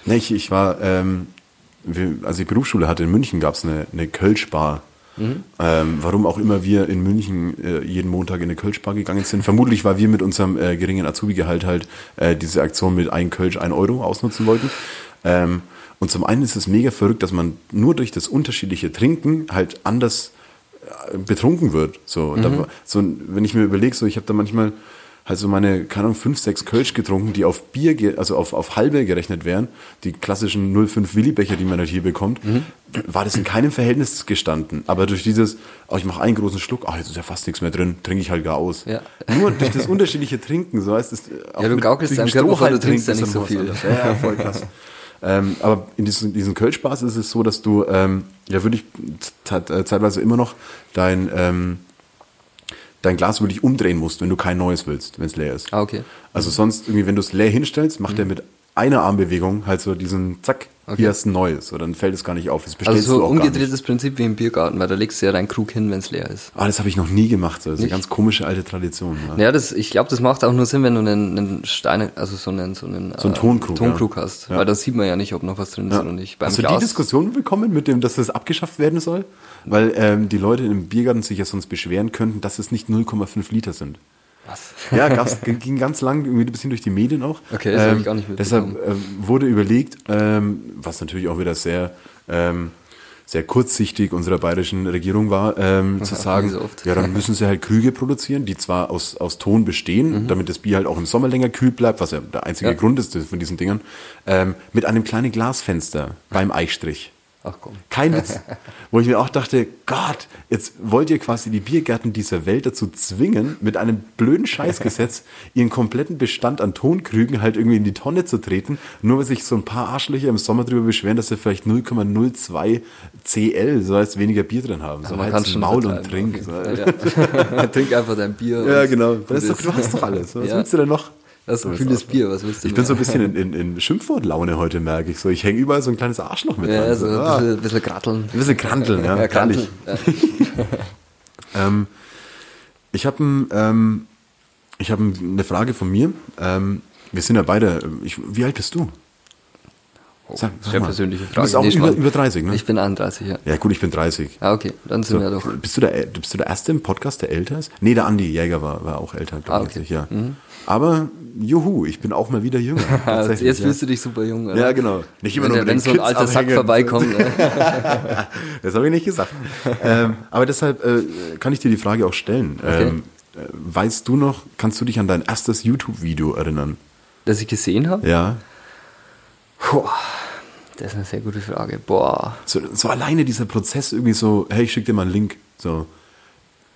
Nee, ich, ich war, ähm, wir, als ich Berufsschule hatte in München, gab's eine, eine Kölschbar. Mhm. Ähm, warum auch immer wir in München äh, jeden Montag in eine Kölschbar gegangen sind. Vermutlich, weil wir mit unserem äh, geringen Azubi-Gehalt halt äh, diese Aktion mit ein Kölsch, ein Euro ausnutzen wollten. Ähm, und zum einen ist es mega verrückt, dass man nur durch das unterschiedliche Trinken halt anders äh, betrunken wird. So, Und da, so wenn ich mir überlege, so ich habe da manchmal halt so meine, keine Ahnung, fünf, sechs Kölsch getrunken, die auf Bier, also auf, auf halbe gerechnet wären, die klassischen 05 Willibecher, die man halt hier bekommt, war das in keinem Verhältnis gestanden. Aber durch dieses, oh, ich mache einen großen Schluck, ach, jetzt ist ja fast nichts mehr drin, trinke ich halt gar aus. Ja. Nur durch das unterschiedliche Trinken, so heißt es. auch du gaukelst deinem Körper du trinkst ja nicht so viel. Ja, ja, voll krass. ähm, aber in diesen, diesen Kölschbars ist es so, dass du, ähm, ja, würde ich zeitweise immer noch dein, ähm, dein Glas wirklich umdrehen musst, wenn du kein neues willst, wenn es leer ist. Ah, okay. Also sonst irgendwie, wenn du es leer hinstellst, macht er mit einer Armbewegung halt so diesen Zack, Okay. hier hast du ein neues. So, dann fällt es gar nicht auf. Das Also so du auch umgedrehtes Prinzip wie im Biergarten, weil da legst du ja deinen Krug hin, wenn es leer ist. Ah, das habe ich noch nie gemacht. So. Das ist eine ganz komische alte Tradition. Ja. Ja, das, ich glaube, das macht auch nur Sinn, wenn du einen, einen Steine, also so einen, so einen, So einen Tonkrug, Tonkrug ja. hast. Ja. Weil da sieht man ja nicht, ob noch was drin ist Ja. oder nicht. Beim Hast du die Diskussion bekommen mit dem, dass das abgeschafft werden soll? Weil ähm, die Leute im Biergarten sich ja sonst beschweren könnten, dass es nicht 0,5 Liter sind. Was? Ja, gab's, ging ganz lang irgendwie ein bisschen durch die Medien auch. Okay, das hab ich gar nicht mitbekommen. Deshalb ähm, wurde überlegt, ähm, was natürlich auch wieder sehr, ähm, sehr kurzsichtig unserer bayerischen Regierung war, ähm, zu sagen, so ja, dann müssen sie halt Krüge produzieren, die zwar aus, aus Ton bestehen, damit das Bier halt auch im Sommer länger kühl bleibt, was ja der einzige Mhm. Ja. Grund ist von diesen Dingern, ähm, mit einem kleinen Glasfenster beim Eichstrich. Ach komm. Kein Witz. Wo ich mir auch dachte, Gott, jetzt wollt ihr quasi die Biergärten dieser Welt dazu zwingen, mit einem blöden Scheißgesetz ihren kompletten Bestand an Tonkrügen halt irgendwie in die Tonne zu treten, nur weil sich so ein paar Arschlöcher im Sommer drüber beschweren, dass sie vielleicht 0,02 CL, so heißt weniger Bier drin haben. So man halt das schon Maul und trink. So. Ja. Trink einfach dein Bier. Ja, genau. Das ist doch, du hast doch alles. Was Ja. willst du denn noch? Das ist ein kühles das. Bier, was willst du Ich bin so ein bisschen in, in, in Schimpfwortlaune heute, merke ich. So, ich hänge überall so ein kleines Arschloch mit Ja, dran. so ah. ein bisschen, bisschen gratteln. Ein bisschen kranteln, ja. Ja, kranteln. Ja. Ähm, ich habe ähm, ich hab eine Frage von mir. Ähm, wir sind ja beide. Ich, wie alt bist du? Sag- sag Sehr mal. persönliche Du Frage. bist auch Nee, über, über 30, ne? Ich bin 31, ja. ja, gut, ich bin 30. Ah, okay. Dann sind So, wir doch. bist, du der, bist du der Erste im Podcast, der älter ist? Nee, der Andi Jäger war, war auch älter, glaube Ah, okay. ich. Ja. Aber, juhu, ich bin auch mal wieder jünger. Jetzt ja. fühlst du dich super jung, oder? Ja, genau. Nicht immer Wenn, nur mit wenn so ein alter Sack vorbeikommt. Ne? Das habe ich nicht gesagt. ähm, aber deshalb äh, kann ich dir die Frage auch stellen. Ähm, äh, weißt du noch, kannst du dich an dein erstes YouTube-Video erinnern? Das ich gesehen habe? Ja. Puh, das ist eine sehr gute Frage. Boah. So, so alleine dieser Prozess irgendwie so, hey, ich schick dir mal einen Link. So.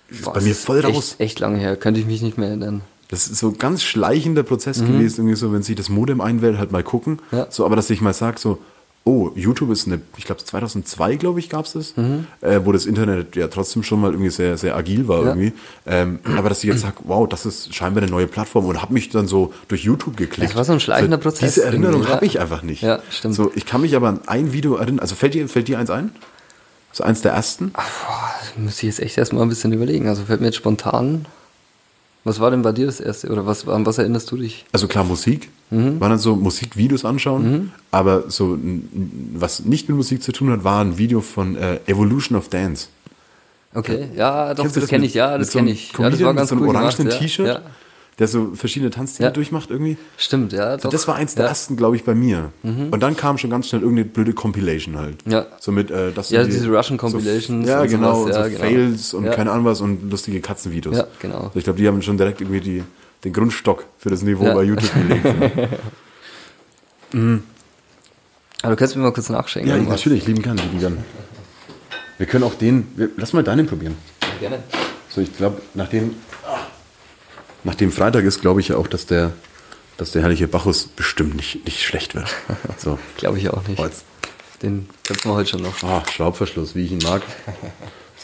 Ist Boah, bei mir voll raus. Echt, echt lange her. Könnte ich mich nicht mehr erinnern. Das ist so ein ganz schleichender Prozess gewesen, irgendwie so, wenn sich das Modem einwählt, halt mal gucken. Mhm. Ja. So, aber dass ich mal sag, so, oh, YouTube ist eine, ich glaube 2002, glaube ich, gab's das, äh, wo das Internet ja trotzdem schon mal irgendwie sehr, sehr agil war Mhm. Ja. irgendwie. Ähm, aber dass ich jetzt sag, wow, das ist scheinbar eine neue Plattform und habe mich dann so durch YouTube geklickt. Das war so ein schleichender Prozess Diese Erinnerung habe ich einfach nicht. Ja, stimmt. So, ich kann mich aber an ein Video erinnern. Also fällt dir, fällt dir eins ein? So eins der ersten? Boah, das muss ich jetzt echt erstmal ein bisschen überlegen. Also fällt mir jetzt spontan. Was war denn bei dir das erste? Oder was, an was erinnerst du dich? Also klar, Musik. Mhm. War dann so Musikvideos anschauen. Aber so, was nicht mit Musik zu tun hat, war ein Video von äh, Evolution of Dance. Okay, ja, doch, Kennst du das kenne ich, ja, das so kenne ich. Ja, das war ganz mit so einem cool orangenen. T-Shirt, Ja, der so verschiedene Tanzstile Ja. durchmacht irgendwie. stimmt, ja. Doch. das war eins der ja. Mhm. ersten, glaube ich, bei mir. Und dann kam schon ganz schnell irgendeine blöde Compilation halt. Ja. So mit, äh, das Ja, sind diese Russian Compilations So, ja, und genau. sowas, ja, so genau. Fails und keine Ahnung was und lustige Katzenvideos. Ja, genau. Also ich glaube, die haben schon direkt irgendwie die, den Grundstock für das Niveau bei YouTube gelegt. Aber du kannst mir mal kurz nachschenken. ja, was. natürlich, lieben gern, lieben gern. Wir können auch den, wir, lass mal deinen probieren. Gerne. So, ich glaube, nachdem, nachdem Freitag ist, glaube ich ja auch, dass der, dass der herrliche Bacchus bestimmt nicht, nicht schlecht wird. So. Glaube ich auch nicht. Jetzt, Den köpfen wir heute schon noch. ah, Schraubverschluss, wie ich ihn mag.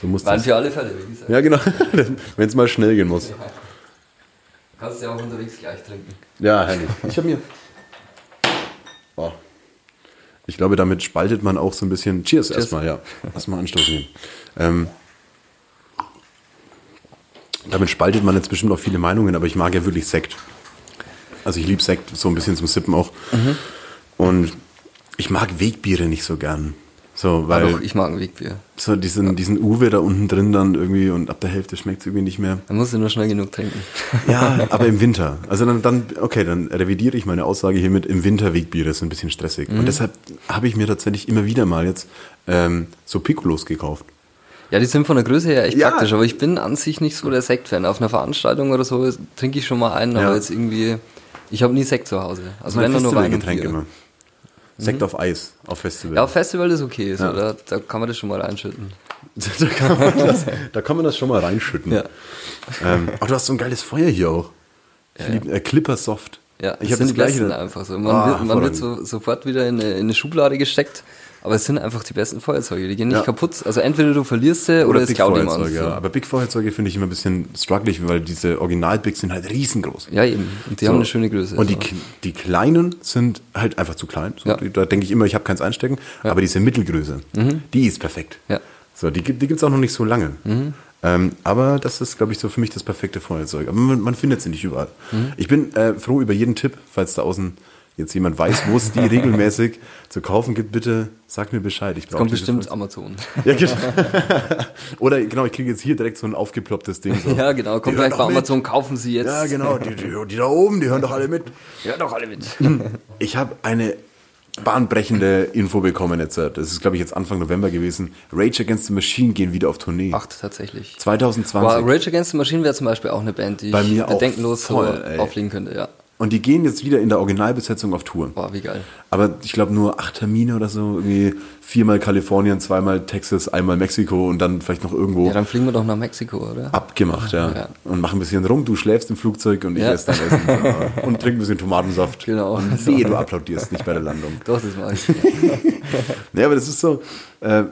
So muss Waren das. für alle Fälle, wie gesagt. Ja, genau. Wenn es mal schnell gehen muss. Kannst du ja auch unterwegs gleich trinken. Ja, herrlich. Ich habe mir. Oh. Ich glaube, damit spaltet man auch so ein bisschen. Cheers, erstmal, ja. Erstmal anstoßen. nehmen. Ähm, damit spaltet man jetzt bestimmt auch viele Meinungen, aber ich mag ja wirklich Sekt. Also ich liebe Sekt so ein bisschen zum Sippen auch. Und ich mag Wegbiere nicht so gern. So, weil Aber doch, ich mag ein Wegbier. so diesen, diesen Uwe da unten drin dann irgendwie und ab der Hälfte schmeckt es irgendwie nicht mehr. Man muss nur schnell genug trinken. Ja, aber im Winter. Also dann, dann, okay, dann revidiere ich meine Aussage hiermit. Im Winter Wegbier ist ein bisschen stressig. Und deshalb habe ich mir tatsächlich immer wieder mal jetzt ähm, so Piccolos gekauft. Ja, die sind von der Größe her echt Ja. praktisch, aber ich bin an sich nicht so der Sekt-Fan. Auf einer Veranstaltung oder so trinke ich schon mal einen, Ja. aber jetzt irgendwie, ich habe nie Sekt zu Hause. Also wenn nur Wein und Bier. immer. Sekt auf Eis, auf Festival. Ja, auf Festival ist okay, so, Ja. da, da kann man das schon mal reinschütten. da, kann man das, da kann man das schon mal reinschütten. Ja. Ähm, aber du hast so ein geiles Feuer hier auch. Ich Ja, lieb, äh, Clipper Soft. Ja, ich das habe das gleiche. einfach so. Man Ah, wird, man wird so, sofort wieder in eine, in eine Schublade gesteckt, aber es sind einfach die besten Feuerzeuge. Die gehen nicht Ja. kaputt. Also entweder du verlierst sie oder, es Big klaut jemand. Ja. Aber Big Feuerzeuge finde ich immer ein bisschen strugglig, weil diese Original-Bigs sind halt riesengroß. Ja, eben. Und die So. haben eine schöne Größe. Und die, so. k- die kleinen sind halt einfach zu klein. So, Ja. da denke ich immer, ich habe keins einstecken. Aber diese Mittelgröße, die ist perfekt. Mhm. Ja. Mhm. So, die, gibt- die gibt es auch noch nicht so lange. Ähm, aber das ist, glaube ich, so für mich das perfekte Feuerzeug. Aber man, man findet sie nicht überall. Mhm. Ich bin äh, froh über jeden Tipp, falls da außen jetzt jemand weiß, wo es die regelmäßig zu kaufen gibt. Bitte sag mir Bescheid. Ich brauche Kommt bestimmt Feuerzeug- Amazon. Ja, genau. Oder genau, ich kriege jetzt hier direkt so ein aufgeplopptes Ding. So. ja, genau. Die Kommt hören gleich bei mit. Amazon, kaufen Sie jetzt. Ja, genau. Die, die, die da oben, die hören doch alle mit. Ja, doch alle mit. Ich habe eine bahnbrechende Info bekommen jetzt. Das ist, glaube ich, jetzt Anfang November gewesen. Rage Against the Machine gehen wieder auf Tournee. Ach, tatsächlich. 2020. Boah, Rage Against the Machine wäre zum Beispiel auch eine Band, die Bei ich mir auch bedenkenlos voll, so auflegen könnte, ja. Und die gehen jetzt wieder in der Originalbesetzung auf Tour. Boah, wie geil. Aber ich glaube nur acht Termine oder so. Irgendwie viermal Kalifornien, zweimal Texas, einmal Mexiko und dann vielleicht noch irgendwo Ja, dann fliegen wir doch nach Mexiko, oder? abgemacht, ja. Ja. Und machen ein bisschen rum. Du schläfst im Flugzeug und ich Ja. esse dein Essen. und trink ein bisschen Tomatensaft. Genau. Und wehe, du applaudierst nicht bei der Landung. Doch, das mag ich. Ja, aber das ist so. Äh,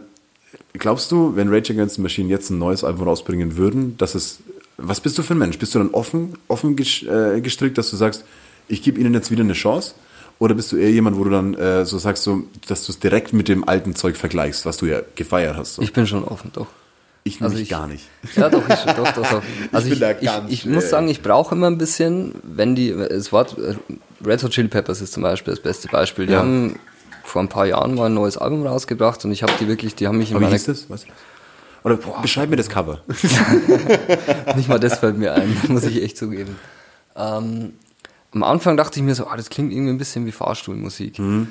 glaubst du, wenn Rage Against the Machine jetzt ein neues Album rausbringen würden, dass es. Was bist du für ein Mensch? Bist du dann offen, offen äh, gestrickt, dass du sagst, ich gebe ihnen jetzt wieder eine Chance? Oder bist du eher jemand, wo du dann äh, so sagst, so, dass du es direkt mit dem alten Zeug vergleichst, was du ja gefeiert hast? So. Ich bin schon offen, doch. Ich Also ich- gar nicht. Ja, doch, ich, doch, doch, doch. Also bin ich, da ich, ich, muss sagen, ich brauche immer ein bisschen, wenn die, das Wort Red Hot Chili Peppers ist zum Beispiel das beste Beispiel. Die Ja. haben vor ein paar Jahren mal ein neues Album rausgebracht und ich habe die wirklich, die haben mich in Aber wie meiner, hieß das? Was? Oder beschreib mir das Cover. nicht mal das fällt mir ein, muss ich echt zugeben. Ähm, am Anfang dachte ich mir so, ah, das klingt irgendwie ein bisschen wie Fahrstuhlmusik. Mhm.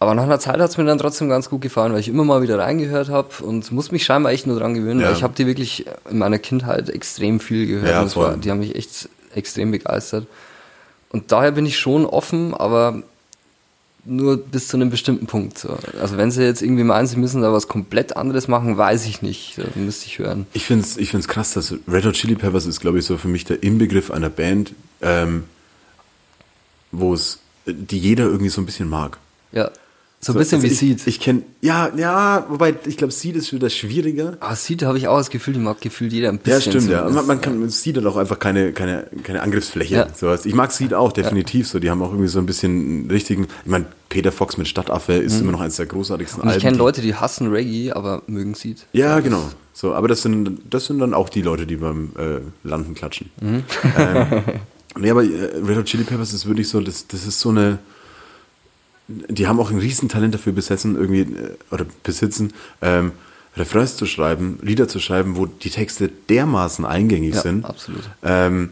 Aber nach einer Zeit hat es mir dann trotzdem ganz gut gefallen, weil ich immer mal wieder reingehört habe und muss mich scheinbar echt nur dran gewöhnen, Ja. weil ich habe die wirklich in meiner Kindheit extrem viel gehört. Ja, war, die haben mich echt extrem begeistert. Und daher bin ich schon offen, aber nur bis zu einem bestimmten Punkt. So. Also wenn sie jetzt irgendwie meinen, sie müssen da was komplett anderes machen, weiß ich nicht. Da müsste ich hören. Ich finde es ich find's krass, dass Red Hot Chili Peppers ist, glaube ich, so für mich der Inbegriff einer Band, ähm, wo es, die jeder irgendwie so ein bisschen mag. Ja, so ein bisschen also wie ich, Seed. Ich kenne, ja, ja, wobei ich glaube, Seed ist wieder schwieriger. Ah, Seed habe ich auch das Gefühl, die mag gefühlt jeder ein bisschen. Ja, stimmt, ja. Man, man kann, Seed hat auch einfach keine, keine, keine Angriffsfläche. Ja. Sowas. Ich mag Seed auch, definitiv so. Die haben auch irgendwie so ein bisschen einen richtigen, ich meine, Peter Fox mit Stadtaffe ist immer noch eines der großartigsten Mhm. Und ich kenne Leute, die hassen Reggae, aber mögen Seed. Ja, genau. So, aber das sind, das sind dann auch die Leute, die beim äh, Landen klatschen. Mhm. Ähm, nee, aber äh, Red Hot Chili Peppers ist wirklich so, das, das ist so eine. Die haben auch ein Riesentalent dafür besessen, irgendwie, äh, oder besitzen, ähm, Refrains zu schreiben, Lieder zu schreiben, wo die Texte dermaßen eingängig Ja, sind. absolut. Ähm,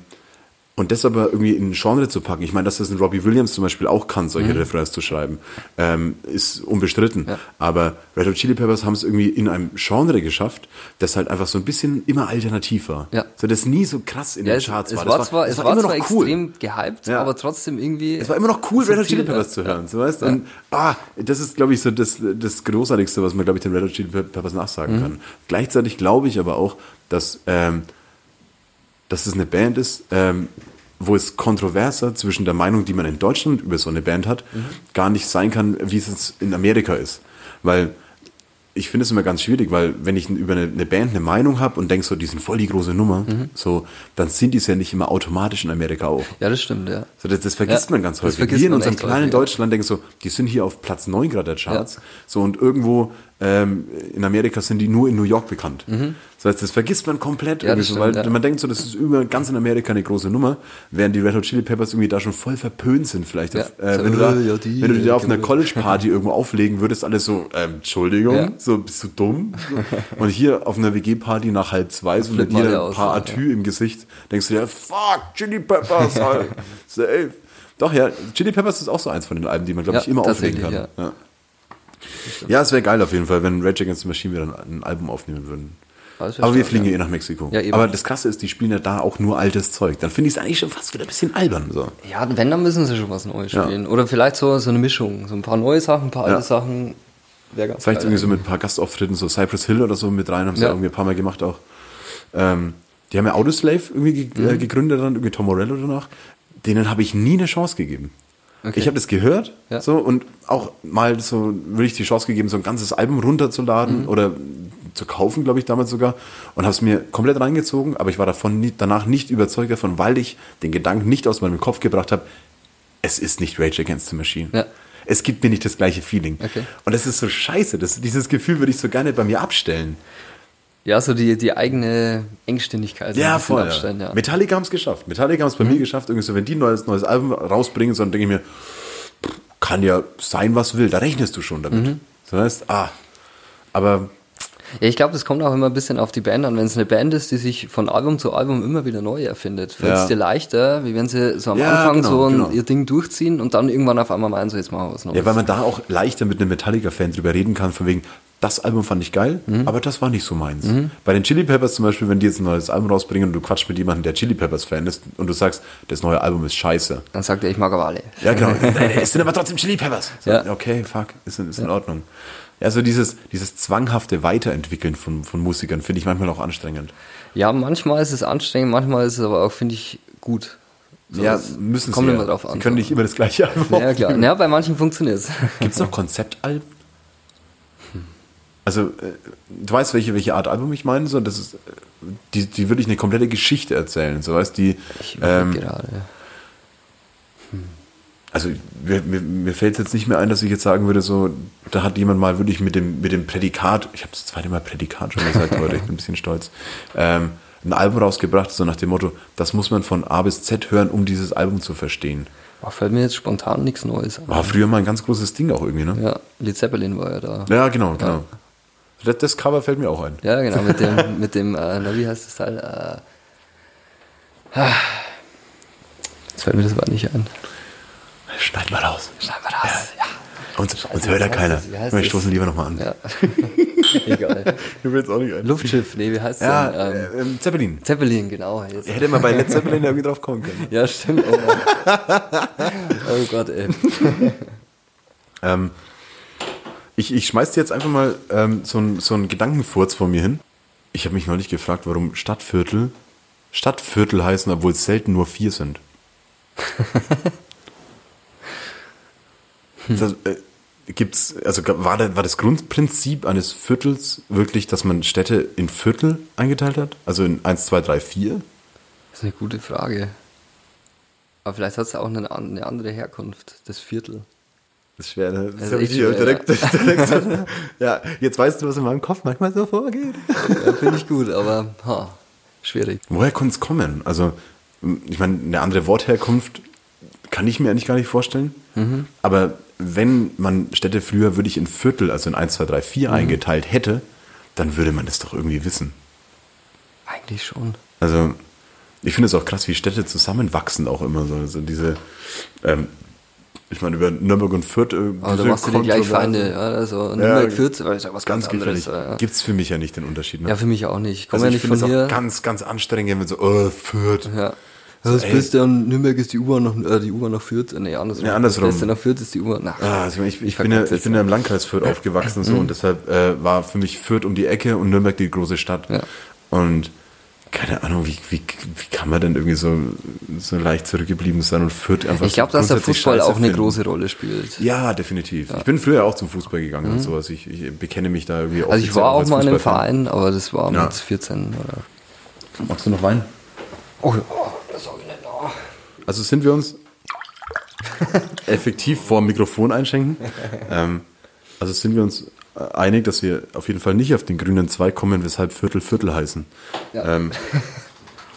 und das aber irgendwie in ein Genre zu packen, ich meine, dass das ein Robbie Williams zum Beispiel auch kann, solche Mhm. Refrains zu schreiben, ähm, ist unbestritten. Ja. Aber Red Hot Chili Peppers haben es irgendwie in einem Genre geschafft, das halt einfach so ein bisschen immer alternativ war. Ja. So das nie so krass in Ja, den es, Charts es war. war, Das zwar, es war, immer zwar noch cool. extrem gehypt, Ja. aber trotzdem irgendwie. Es war immer noch cool, Red Hot Chili Peppers zu hören, so weißt. Und ah, das ist, glaube ich, so das, das Großartigste, was man, glaube ich, den Red Hot Chili Peppers nachsagen Mhm. kann. Gleichzeitig glaube ich aber auch, dass, ähm, dass es eine Band ist, ähm, wo es kontroverser zwischen der Meinung, die man in Deutschland über so eine Band hat, Mhm. gar nicht sein kann, wie es in Amerika ist. Weil ich finde es immer ganz schwierig, weil wenn ich über eine, eine Band eine Meinung habe und denke so, die sind voll die große Nummer, Mhm. so, dann sind die es ja nicht immer automatisch in Amerika auch. Ja, das stimmt, ja. So, das, das vergisst Ja, man ganz häufig. Wir in unserem kleinen häufig, ja. Deutschland denken so, die sind hier auf Platz 9 gerade der Charts. Ja. So, und irgendwo ähm, in Amerika sind die nur in New York bekannt. Das heißt, das vergisst man komplett. Ja, stimmt, weil ja. man denkt so, das ist über ganz in Amerika eine große Nummer, während die Red Hot Chili Peppers irgendwie da schon voll verpönt sind vielleicht. Ja. Auf, äh, So, wenn, du da, ja, die, wenn du da auf einer genau. College-Party irgendwo auflegen würdest, alles so, ähm, Entschuldigung, Ja. so bist du dumm. So. Und hier auf einer WG-Party nach halb zwei, so mit dir ein aus, paar ja. Atü im Gesicht, denkst du dir, fuck, Chili Peppers, halt, safe. Doch, ja, Chili Peppers ist auch so eins von den Alben, die man, glaube Ja, ich, immer auflegen kann. Ja, ja. es wäre geil auf jeden Fall, wenn Rage Against the Machine wieder ein, ein Album aufnehmen würden. Alles Aber wir fliegen ja ja. eh nach Mexiko. Ja, eben. Aber das Krasse ist, die spielen ja da auch nur altes Zeug. Dann finde ich es eigentlich schon fast wieder ein bisschen albern. So. Ja, wenn, dann müssen sie schon was Neues Ja. spielen. Oder vielleicht so, so eine Mischung. So ein paar neue Sachen, ein paar Ja. alte Sachen. Wäre ganz Vielleicht geil irgendwie so mit ein paar Gastauftritten, so Cypress Hill oder so mit rein, haben sie Ja. irgendwie ein paar Mal gemacht auch. Ähm, die haben ja Audioslave irgendwie ge Mhm. äh, gegründet, dann irgendwie Tom Morello danach. Denen habe ich nie eine Chance gegeben. Okay. Ich habe das gehört Ja. so und auch mal so wirklich die Chance gegeben, so ein ganzes Album runterzuladen Mhm. oder zu kaufen, glaube ich, damals sogar. Und habe es mir komplett reingezogen, aber ich war davon nie, danach nicht überzeugt davon, weil ich den Gedanken nicht aus meinem Kopf gebracht habe, es ist nicht Rage Against the Machine. Ja. Es gibt mir nicht das gleiche Feeling. Okay. Und das ist so scheiße. Das, dieses Gefühl würde ich so gerne bei mir abstellen. Ja, so die, die eigene Engständigkeit. Ja, voll. abstellen, Ja. Metallica haben es geschafft. Metallica haben es bei Mhm. mir geschafft. Irgendwie so, wenn die ein neues, neues Album rausbringen, so, dann denke ich mir, kann ja sein, was will. Da rechnest du schon damit. Mhm. So heißt, ah. Aber Ja, ich glaube, das kommt auch immer ein bisschen auf die Band an. Wenn es eine Band ist, die sich von Album zu Album immer wieder neu erfindet, fällt es Ja. dir leichter, wie wenn sie so am Ja, Anfang genau, so ein, genau. ihr Ding durchziehen und dann irgendwann auf einmal meinen, so jetzt machen wir was Neues. ja, weil man da auch leichter mit einem Metallica-Fan drüber reden kann, von wegen, das Album fand ich geil, Mhm. aber das war nicht so meins. Bei den Chili Peppers zum Beispiel, wenn die jetzt ein neues Album rausbringen und du quatschst mit jemandem, der Chili Peppers-Fan ist und du sagst, das neue Album ist scheiße. dann sagt er, ich mag aber alle. Ja, genau. es sind aber trotzdem Chili Peppers. So, Ja. Okay, fuck, ist, in- ist in Ordnung. Ja, so dieses, dieses zwanghafte Weiterentwickeln von, von Musikern finde ich manchmal auch anstrengend. Ja, manchmal ist es anstrengend, manchmal ist es aber auch, finde ich, gut. So, ja, müssen kommt sie. immer ja. drauf Sie an. können nicht immer das gleiche Album Ja, klar. Ja, bei manchen funktioniert es. Gibt es noch Konzeptalben? Also, äh, du weißt, welche, welche Art Album ich meine? So, das ist, äh, die, die würde ich eine komplette Geschichte erzählen. So, weißt die, Ich ähm, gerade. Also mir, mir, mir fällt jetzt nicht mehr ein, dass ich jetzt sagen würde, so, da hat jemand mal wirklich mit dem, mit dem Prädikat, ich habe das zweite Mal Prädikat schon gesagt heute, ich bin ein bisschen stolz, ähm, ein Album rausgebracht, so nach dem Motto, das muss man von A bis Z hören, um dieses Album zu verstehen. Boah, fällt mir jetzt spontan nichts Neues an. War früher mal ein ganz großes Ding auch irgendwie, ne? Ja, Led Zeppelin war ja da. Ja, genau, genau. Das, das Cover fällt mir auch ein. Ja, genau, mit dem, mit dem, äh, na, wie heißt das Teil? Äh, ah. jetzt fällt mir das aber nicht ein. Schneid mal raus. Schneiden wir das, ja. Uns, uns Scheiße, hört ja keiner. das? Wir stoßen lieber nochmal an. ja. Egal. Du willst auch nicht ein. Luftschiff, nee, wie heißt Ja, das denn? Ähm, äh, ähm, Zeppelin. Zeppelin, genau. Jetzt. Hätte man bei Led Zeppelin irgendwie drauf kommen können. Ja, stimmt. Oh, oh Gott, ey. Ähm, ich, ich schmeiß dir jetzt einfach mal ähm, so einen so einen Gedankenfurz vor mir hin. Ich habe mich neulich gefragt, warum Stadtviertel Stadtviertel heißen, obwohl es selten nur vier sind. Das, äh, gibt's, also war, da, war das Grundprinzip eines Viertels wirklich, dass man Städte in Viertel eingeteilt hat? Also in 1, 2, 3, 4? Das ist eine gute Frage. Aber vielleicht hat es auch eine, eine andere Herkunft, das Viertel. Das ist schwer, ne? Das Also ist ja, direkt, direkt so, ja, jetzt weißt du, was in meinem Kopf manchmal so vorgeht. Ja, finde ich gut, aber ha, schwierig. Woher konnte es kommen? Also, ich meine, eine andere Wortherkunft kann ich mir eigentlich gar nicht vorstellen. Aber wenn man Städte früher wirklich in Viertel, also in 1, 2, 3, 4 eingeteilt hätte, dann würde man das doch irgendwie wissen. Eigentlich schon. Also, ich finde es auch krass, wie Städte zusammenwachsen auch immer so. Also diese, ähm, ich meine, über Nürnberg und Fürth. äh, Aber da machst du dir gleich. Feinde. Ja, also Nürnberg Fürth, aber ist ja was Ganz ganz, anderes. Ja. Gibt es für mich ja nicht den Unterschied. Ne? ja, für mich auch nicht. Ich also ja ich finde es auch ganz, ganz anstrengend, wenn so, oh, Fürth. Ja. So, Also das ey. Beste an Nürnberg ist die U-Bahn nach, äh, die U-Bahn nach Fürth. Äh, Nee, andersrum. Nee, andersrum. Das Beste nach Fürth ist die U-Bahn nach. Ah, also ich, ich, bin ja, ich bin ja im Landkreis Fürth aufgewachsen so, und deshalb äh, war für mich Fürth um die Ecke und Nürnberg die große Stadt. Ja. Und keine Ahnung, wie, wie, wie kann man denn irgendwie so, so leicht zurückgeblieben sein und Fürth einfach Ich glaube, dass der Fußball scheiße auch eine finden? große Rolle spielt. Ja, definitiv. Ich bin früher auch zum Fußball gegangen und sowas. Ich, ich bekenne mich da irgendwie Also ich war auch als mal in einem. Verein, aber das war Ja. mit 14 oder. Magst du noch Wein? Oh, ja, das sag ich nicht nach. Also sind wir uns effektiv vor dem Mikrofon einschenken. Ähm, also sind wir uns äh, einig, dass wir auf jeden Fall nicht auf den grünen Zweig kommen, weshalb Viertel Viertel heißen. Ja. Ähm,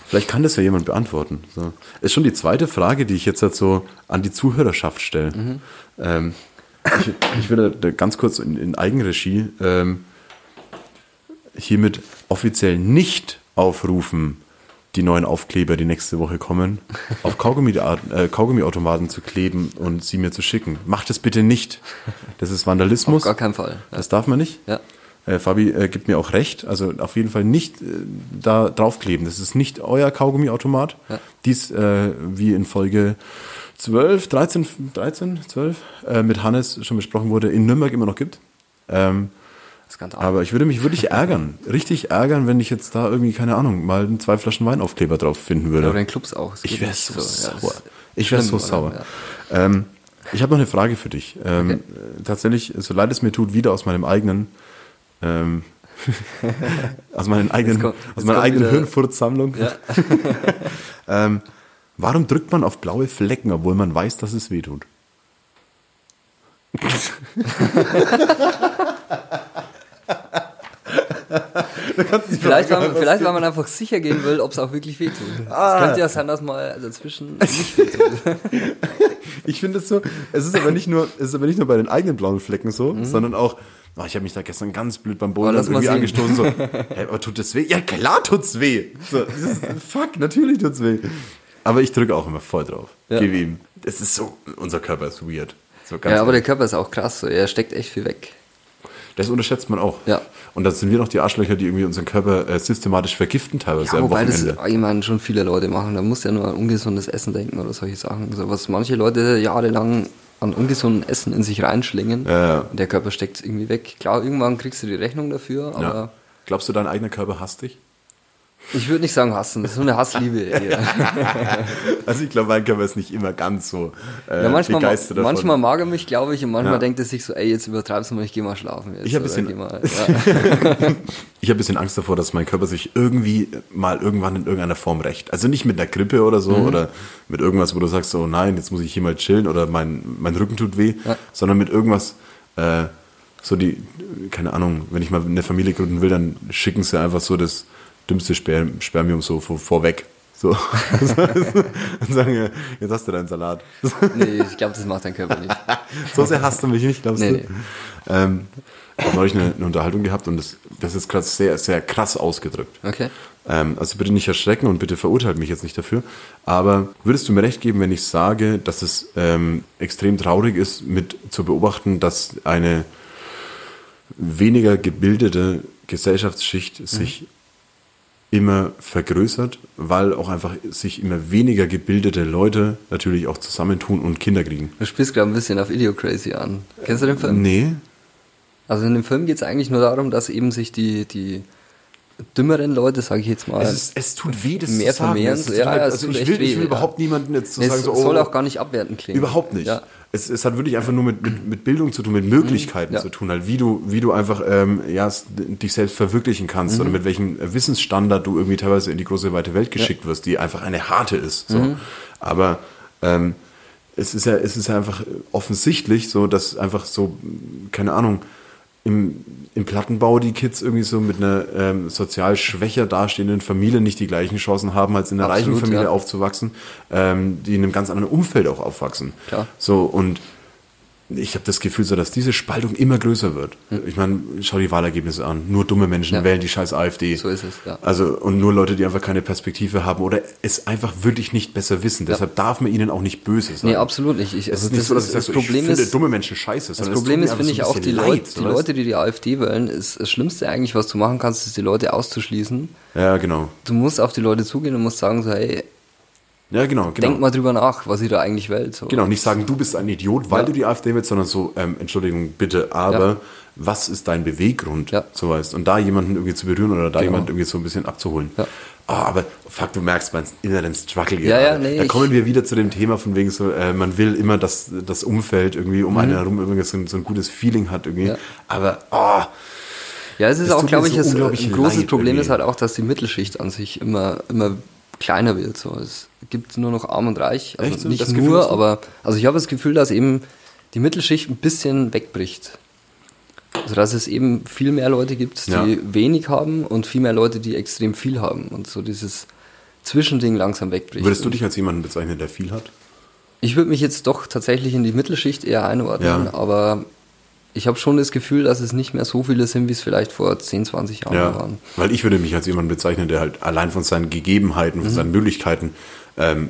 vielleicht kann das ja jemand beantworten. So. Ist schon die zweite Frage, die ich jetzt halt so an die Zuhörerschaft stelle. Ähm, ich, ich will da ganz kurz in, in Eigenregie ähm, hiermit offiziell nicht aufrufen, die neuen Aufkleber, die nächste Woche kommen, auf Kaugummi, äh, Kaugummiautomaten zu kleben und sie mir zu schicken. Macht es bitte nicht. Das ist Vandalismus. Auf gar keinen Fall. Ja. Das darf man nicht. Ja. äh, Fabi äh, gibt mir auch recht. Also auf jeden Fall nicht äh, da draufkleben. Das ist nicht euer Kaugummiautomat. Ja. Dies, äh, wie in Folge 12, 13, 13, 12 äh, mit Hannes schon besprochen wurde, in Nürnberg immer noch gibt. Ähm, Skandal. aber ich würde mich wirklich ärgern, richtig ärgern, wenn ich jetzt da irgendwie, keine Ahnung, mal zwei Flaschen Weinaufkleber drauf finden würde. Oder in Clubs auch. Ich wäre so, ja, das sauer. ist Ich wäre so sauer. Ja. Ähm, ich habe noch eine Frage für dich. Ähm, Okay. Tatsächlich, so leid es mir tut, wieder aus meinem eigenen, ähm, aus meinen eigenen, kommt- aus meiner eigenen Hirnfurzsammlung. Ja. ähm, warum drückt man auf blaue Flecken, obwohl man weiß, dass es weh tut? Vielleicht, weil man, vielleicht, weil man einfach sicher gehen will, ob es auch wirklich wehtut. Ah. Es könnte ja sein, dass mal dazwischen nicht wehtut. Ich finde es so, es ist aber nicht nur, es ist aber nicht nur bei den eigenen blauen Flecken so, Mhm. sondern auch, oh, ich habe mich da gestern ganz blöd beim lass mal irgendwie angestoßen, so, hey, aber tut das weh? Ja, klar tut's weh. So, ist, fuck, natürlich tut's weh. Aber ich drücke auch immer voll drauf. Ja. Gib ihm. Es ist so, unser Körper ist weird. So Ja, aber der. Körper ist auch krass. So. Er steckt echt viel weg. Das unterschätzt man auch. Ja. Und dann sind wir noch die Arschlöcher, die irgendwie unseren Körper äh, systematisch vergiften teilweise Ja, am wobei das, Wochenende. ich meine, schon viele Leute machen. Da muss ja nur an ungesundes Essen denken oder solche Sachen. So, was manche Leute jahrelang an ungesundem Essen in sich reinschlingen. Ja, ja. Und der Körper steckt irgendwie weg. Klar, irgendwann kriegst du die Rechnung dafür, aber. Glaubst du, dein eigener Körper hasst dich? Ich würde nicht sagen hassen. Das ist so eine Hassliebe. Also ich glaube, mein Körper ist nicht immer ganz so äh, Ja, manchmal, begeistert davon. manchmal mag er mich, glaube ich, und manchmal Ja. denkt er sich so, ey, jetzt übertreibst du mal, ich geh mal schlafen. Jetzt, Ich hab geh mal, ja. Ich habe ein bisschen Angst davor, dass mein Körper sich irgendwie mal irgendwann in irgendeiner Form rächt. Also nicht mit einer Grippe oder Mhm. so oder mit irgendwas, wo du sagst, oh nein, jetzt muss ich hier mal chillen oder mein, mein Rücken tut weh, Ja. sondern mit irgendwas, äh, so die, keine Ahnung, wenn ich mal eine Familie gründen will, dann schicken sie einfach so das dümmste Sper Spermium so vor, vorweg. So. und sagen, jetzt hast du deinen Salat. Nee, ich glaube, das macht dein Körper nicht. So sehr hasst du mich nicht, glaubst Nee, du? nee. Ähm, ich habe neulich eine, eine Unterhaltung gehabt und das, das ist gerade sehr, sehr krass ausgedrückt. Okay. Ähm, also bitte nicht erschrecken und bitte verurteilt mich jetzt nicht dafür. Aber würdest du mir recht geben, wenn ich sage, dass es ähm, extrem traurig ist, mit zu beobachten, dass eine weniger gebildete Gesellschaftsschicht sich immer vergrößert, weil auch einfach sich immer weniger gebildete Leute natürlich auch zusammentun und Kinder kriegen. Du spielst gerade ein bisschen auf Idiocrazy an. Kennst du den Film? Nee, Also in dem Film geht es eigentlich nur darum, dass eben sich die, die dümmeren Leute, sage ich jetzt mal, Es, ist, es tut weh, das Mehr zu sagen. vermehren, Es ja, ja, also ich will, ich weh, will ja. überhaupt niemanden jetzt zu es sagen, so, soll oh, auch gar nicht abwertend klingen. Überhaupt nicht. Ja. Es, es hat wirklich einfach nur mit, mit, mit Bildung zu tun, mit Möglichkeiten. Ja. zu tun, halt, wie du, wie du einfach ähm, ja, dich selbst verwirklichen kannst Mhm. oder mit welchem Wissensstandard du irgendwie teilweise in die große weite Welt geschickt wirst, die einfach eine harte ist. So. Mhm. Aber ähm, es ist ja, es ist ja einfach offensichtlich so, dass einfach so, keine Ahnung, im, im Plattenbau die Kids irgendwie so mit einer ähm, sozial schwächer dastehenden Familie nicht die gleichen Chancen haben, als in einer Absolut, reichen Familie ja. aufzuwachsen, ähm, die in einem ganz anderen Umfeld auch aufwachsen. Klar. So, und ich habe das Gefühl so, dass diese Spaltung immer größer wird. Ich meine, schau die Wahlergebnisse an. Nur dumme Menschen Ja. wählen die scheiß AfD. So ist es, ja. Also, und nur Leute, die einfach keine Perspektive haben oder es einfach wirklich nicht besser wissen. Deshalb darf man ihnen auch nicht böse sein. Nee, absolut nicht. Ich, Es also ist nicht das, so, dass ist, ich das sage, so, Problem ich finde ist, dumme Menschen scheiße. das es Problem ist, finde ich, auch die Leute, leid, die? Leute, die die AfD wählen, ist das Schlimmste eigentlich, was du machen kannst, ist die Leute auszuschließen. Ja, genau. Du musst auf die Leute zugehen und musst sagen so, hey, Ja, genau, genau. denk mal drüber nach, was ihr da eigentlich wählt. So. Genau, nicht sagen, du bist ein Idiot, weil Ja. du die AfD willst, sondern so, ähm, Entschuldigung, bitte, aber Ja. was ist dein Beweggrund? Ja. So weißt. Und da jemanden irgendwie zu berühren oder da Genau. jemanden irgendwie so ein bisschen abzuholen. Ja. Ah, aber fuck, du merkst meinen inneren Struggle Ja, gerade. ja, nee, da kommen wir wieder zu dem Thema von wegen so, äh, man will immer, dass das Umfeld irgendwie um einen herum irgendwie so ein, so ein gutes Feeling hat irgendwie. Mhm. Ja. Aber, ah, Ja, es ist auch, glaube ich, so unglaublich ein großes Problem irgendwie. ist halt auch, dass die Mittelschicht an sich immer, immer kleiner wird. So. Es gibt nur noch Arm und Reich. Also Echt nicht Das Gefühl nur, du? aber also ich habe das Gefühl, dass eben die Mittelschicht ein bisschen wegbricht. Also dass es eben viel mehr Leute gibt, die Ja. wenig haben und viel mehr Leute, die extrem viel haben. Und so dieses Zwischending langsam wegbricht. würdest du dich als jemanden bezeichnen, der viel hat? ich würde mich jetzt doch tatsächlich in die Mittelschicht eher einordnen, Ja. aber ich habe schon das Gefühl, dass es nicht mehr so viele sind, wie es vielleicht vor 10, 20 Jahren Ja, waren. weil ich würde mich als jemanden bezeichnen, der halt allein von seinen Gegebenheiten, Mhm. von seinen Möglichkeiten, ähm,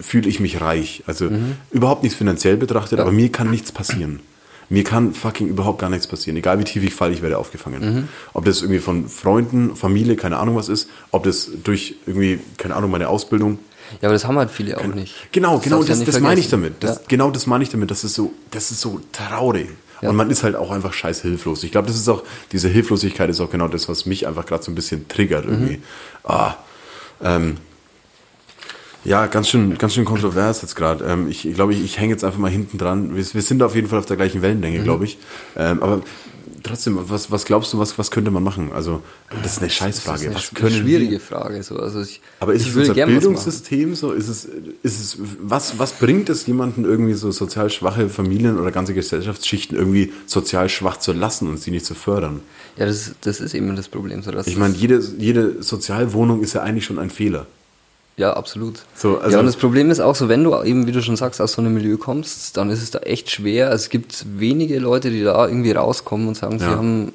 fühle ich mich reich. Also überhaupt nichts finanziell betrachtet, Mhm. Ja. aber mir kann nichts passieren. Mir kann fucking überhaupt gar nichts passieren. Egal wie tief ich falle, ich werde aufgefangen. Mhm. Ob das irgendwie von Freunden, Familie, keine Ahnung was ist, ob das durch irgendwie, keine Ahnung, meine Ausbildung. Ja, aber das haben halt viele auch nicht. Genau, genau, darfst du ja das, das meine ich damit. Das. Genau das meine ich damit. Das ist so, das ist so traurig. Ja. Und man ist halt auch einfach scheiß hilflos. Ich glaube, das ist auch, diese Hilflosigkeit ist auch genau das, was mich einfach gerade so ein bisschen triggert Mhm. irgendwie. Ah, ähm, ja, ganz schön, ganz schön kontrovers jetzt gerade. Ähm, ich glaube, ich, ich hänge jetzt einfach mal hinten dran. Wir, wir sind auf jeden Fall auf der gleichen Mhm. Wellenlänge, glaube ich. Ähm, aber trotzdem, was, was glaubst du, was, was könnte man machen? Also, das ist eine Scheißfrage. Das ist eine was schwierige wir? Frage. So. Also ich, Aber ist ich es unser. Bildungssystem so? Ist es, ist es, was, was bringt es jemanden irgendwie so sozial schwache Familien oder ganze Gesellschaftsschichten irgendwie sozial schwach zu lassen und sie nicht zu fördern? Ja, das, das ist eben das Problem. So, dass Ich meine, jede, jede Sozialwohnung ist ja eigentlich schon ein Fehler. Ja, absolut. So, also- ja, und das Problem ist auch so, wenn du eben, wie du schon sagst, aus so einem Milieu kommst, dann ist es da echt schwer. Es gibt wenige Leute, die da irgendwie rauskommen und sagen, sie Ja. haben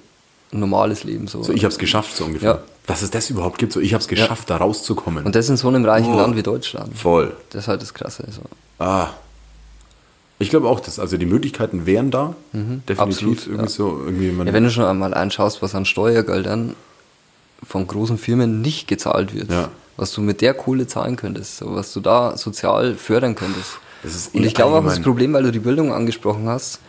ein normales Leben. So, So, ich habe es geschafft, so ungefähr. Ja. Dass es das überhaupt gibt, so ich habe es geschafft, da rauszukommen. Und das in so einem reichen Oh. Land wie Deutschland. Voll. Das ist halt das Krasse. So. Ah. Ich glaube auch, dass also die Möglichkeiten wären da. Definitiv Mhm. Absolut, irgendwie ja. so irgendwie man, Ja, wenn du schon einmal anschaust, was an Steuergeldern von großen Firmen nicht gezahlt wird, Ja. Was du mit der Kohle zahlen könntest, so, was du da sozial fördern könntest. Und eh ich glaube auch das Problem, weil du die Bildung angesprochen hast,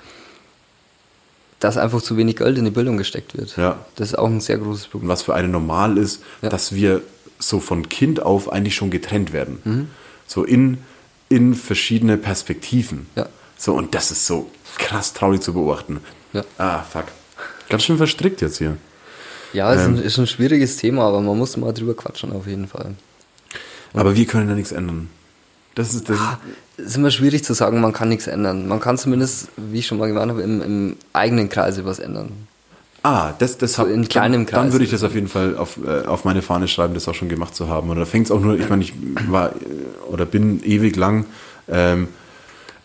dass einfach zu wenig Geld in die Bildung gesteckt wird. Ja. Das ist auch ein sehr großes und Problem. was für einen normal ist, Ja. dass wir so von Kind auf eigentlich schon getrennt werden. Mhm. So in, in verschiedene Perspektiven. Ja. So, und das ist so krass traurig zu beobachten. Ja. Ah, fuck. Ganz schön verstrickt jetzt hier. Ja, ist, ein, Ähm. ist ein schwieriges Thema, aber man muss mal drüber quatschen auf jeden Fall. Aber wir können da nichts ändern. Das ist, das Ah, ist immer schwierig zu sagen, man kann nichts ändern. Man kann zumindest, wie ich schon mal gemeint habe, im, im eigenen Kreise was ändern. Ah, das, das hab, in kleinem dann, dann Kreis. würde ich das auf jeden Fall auf, äh, auf meine Fahne schreiben, das auch schon gemacht zu haben. Und da fängt es auch nur, ich meine, ich war äh, oder bin ewig lang ähm,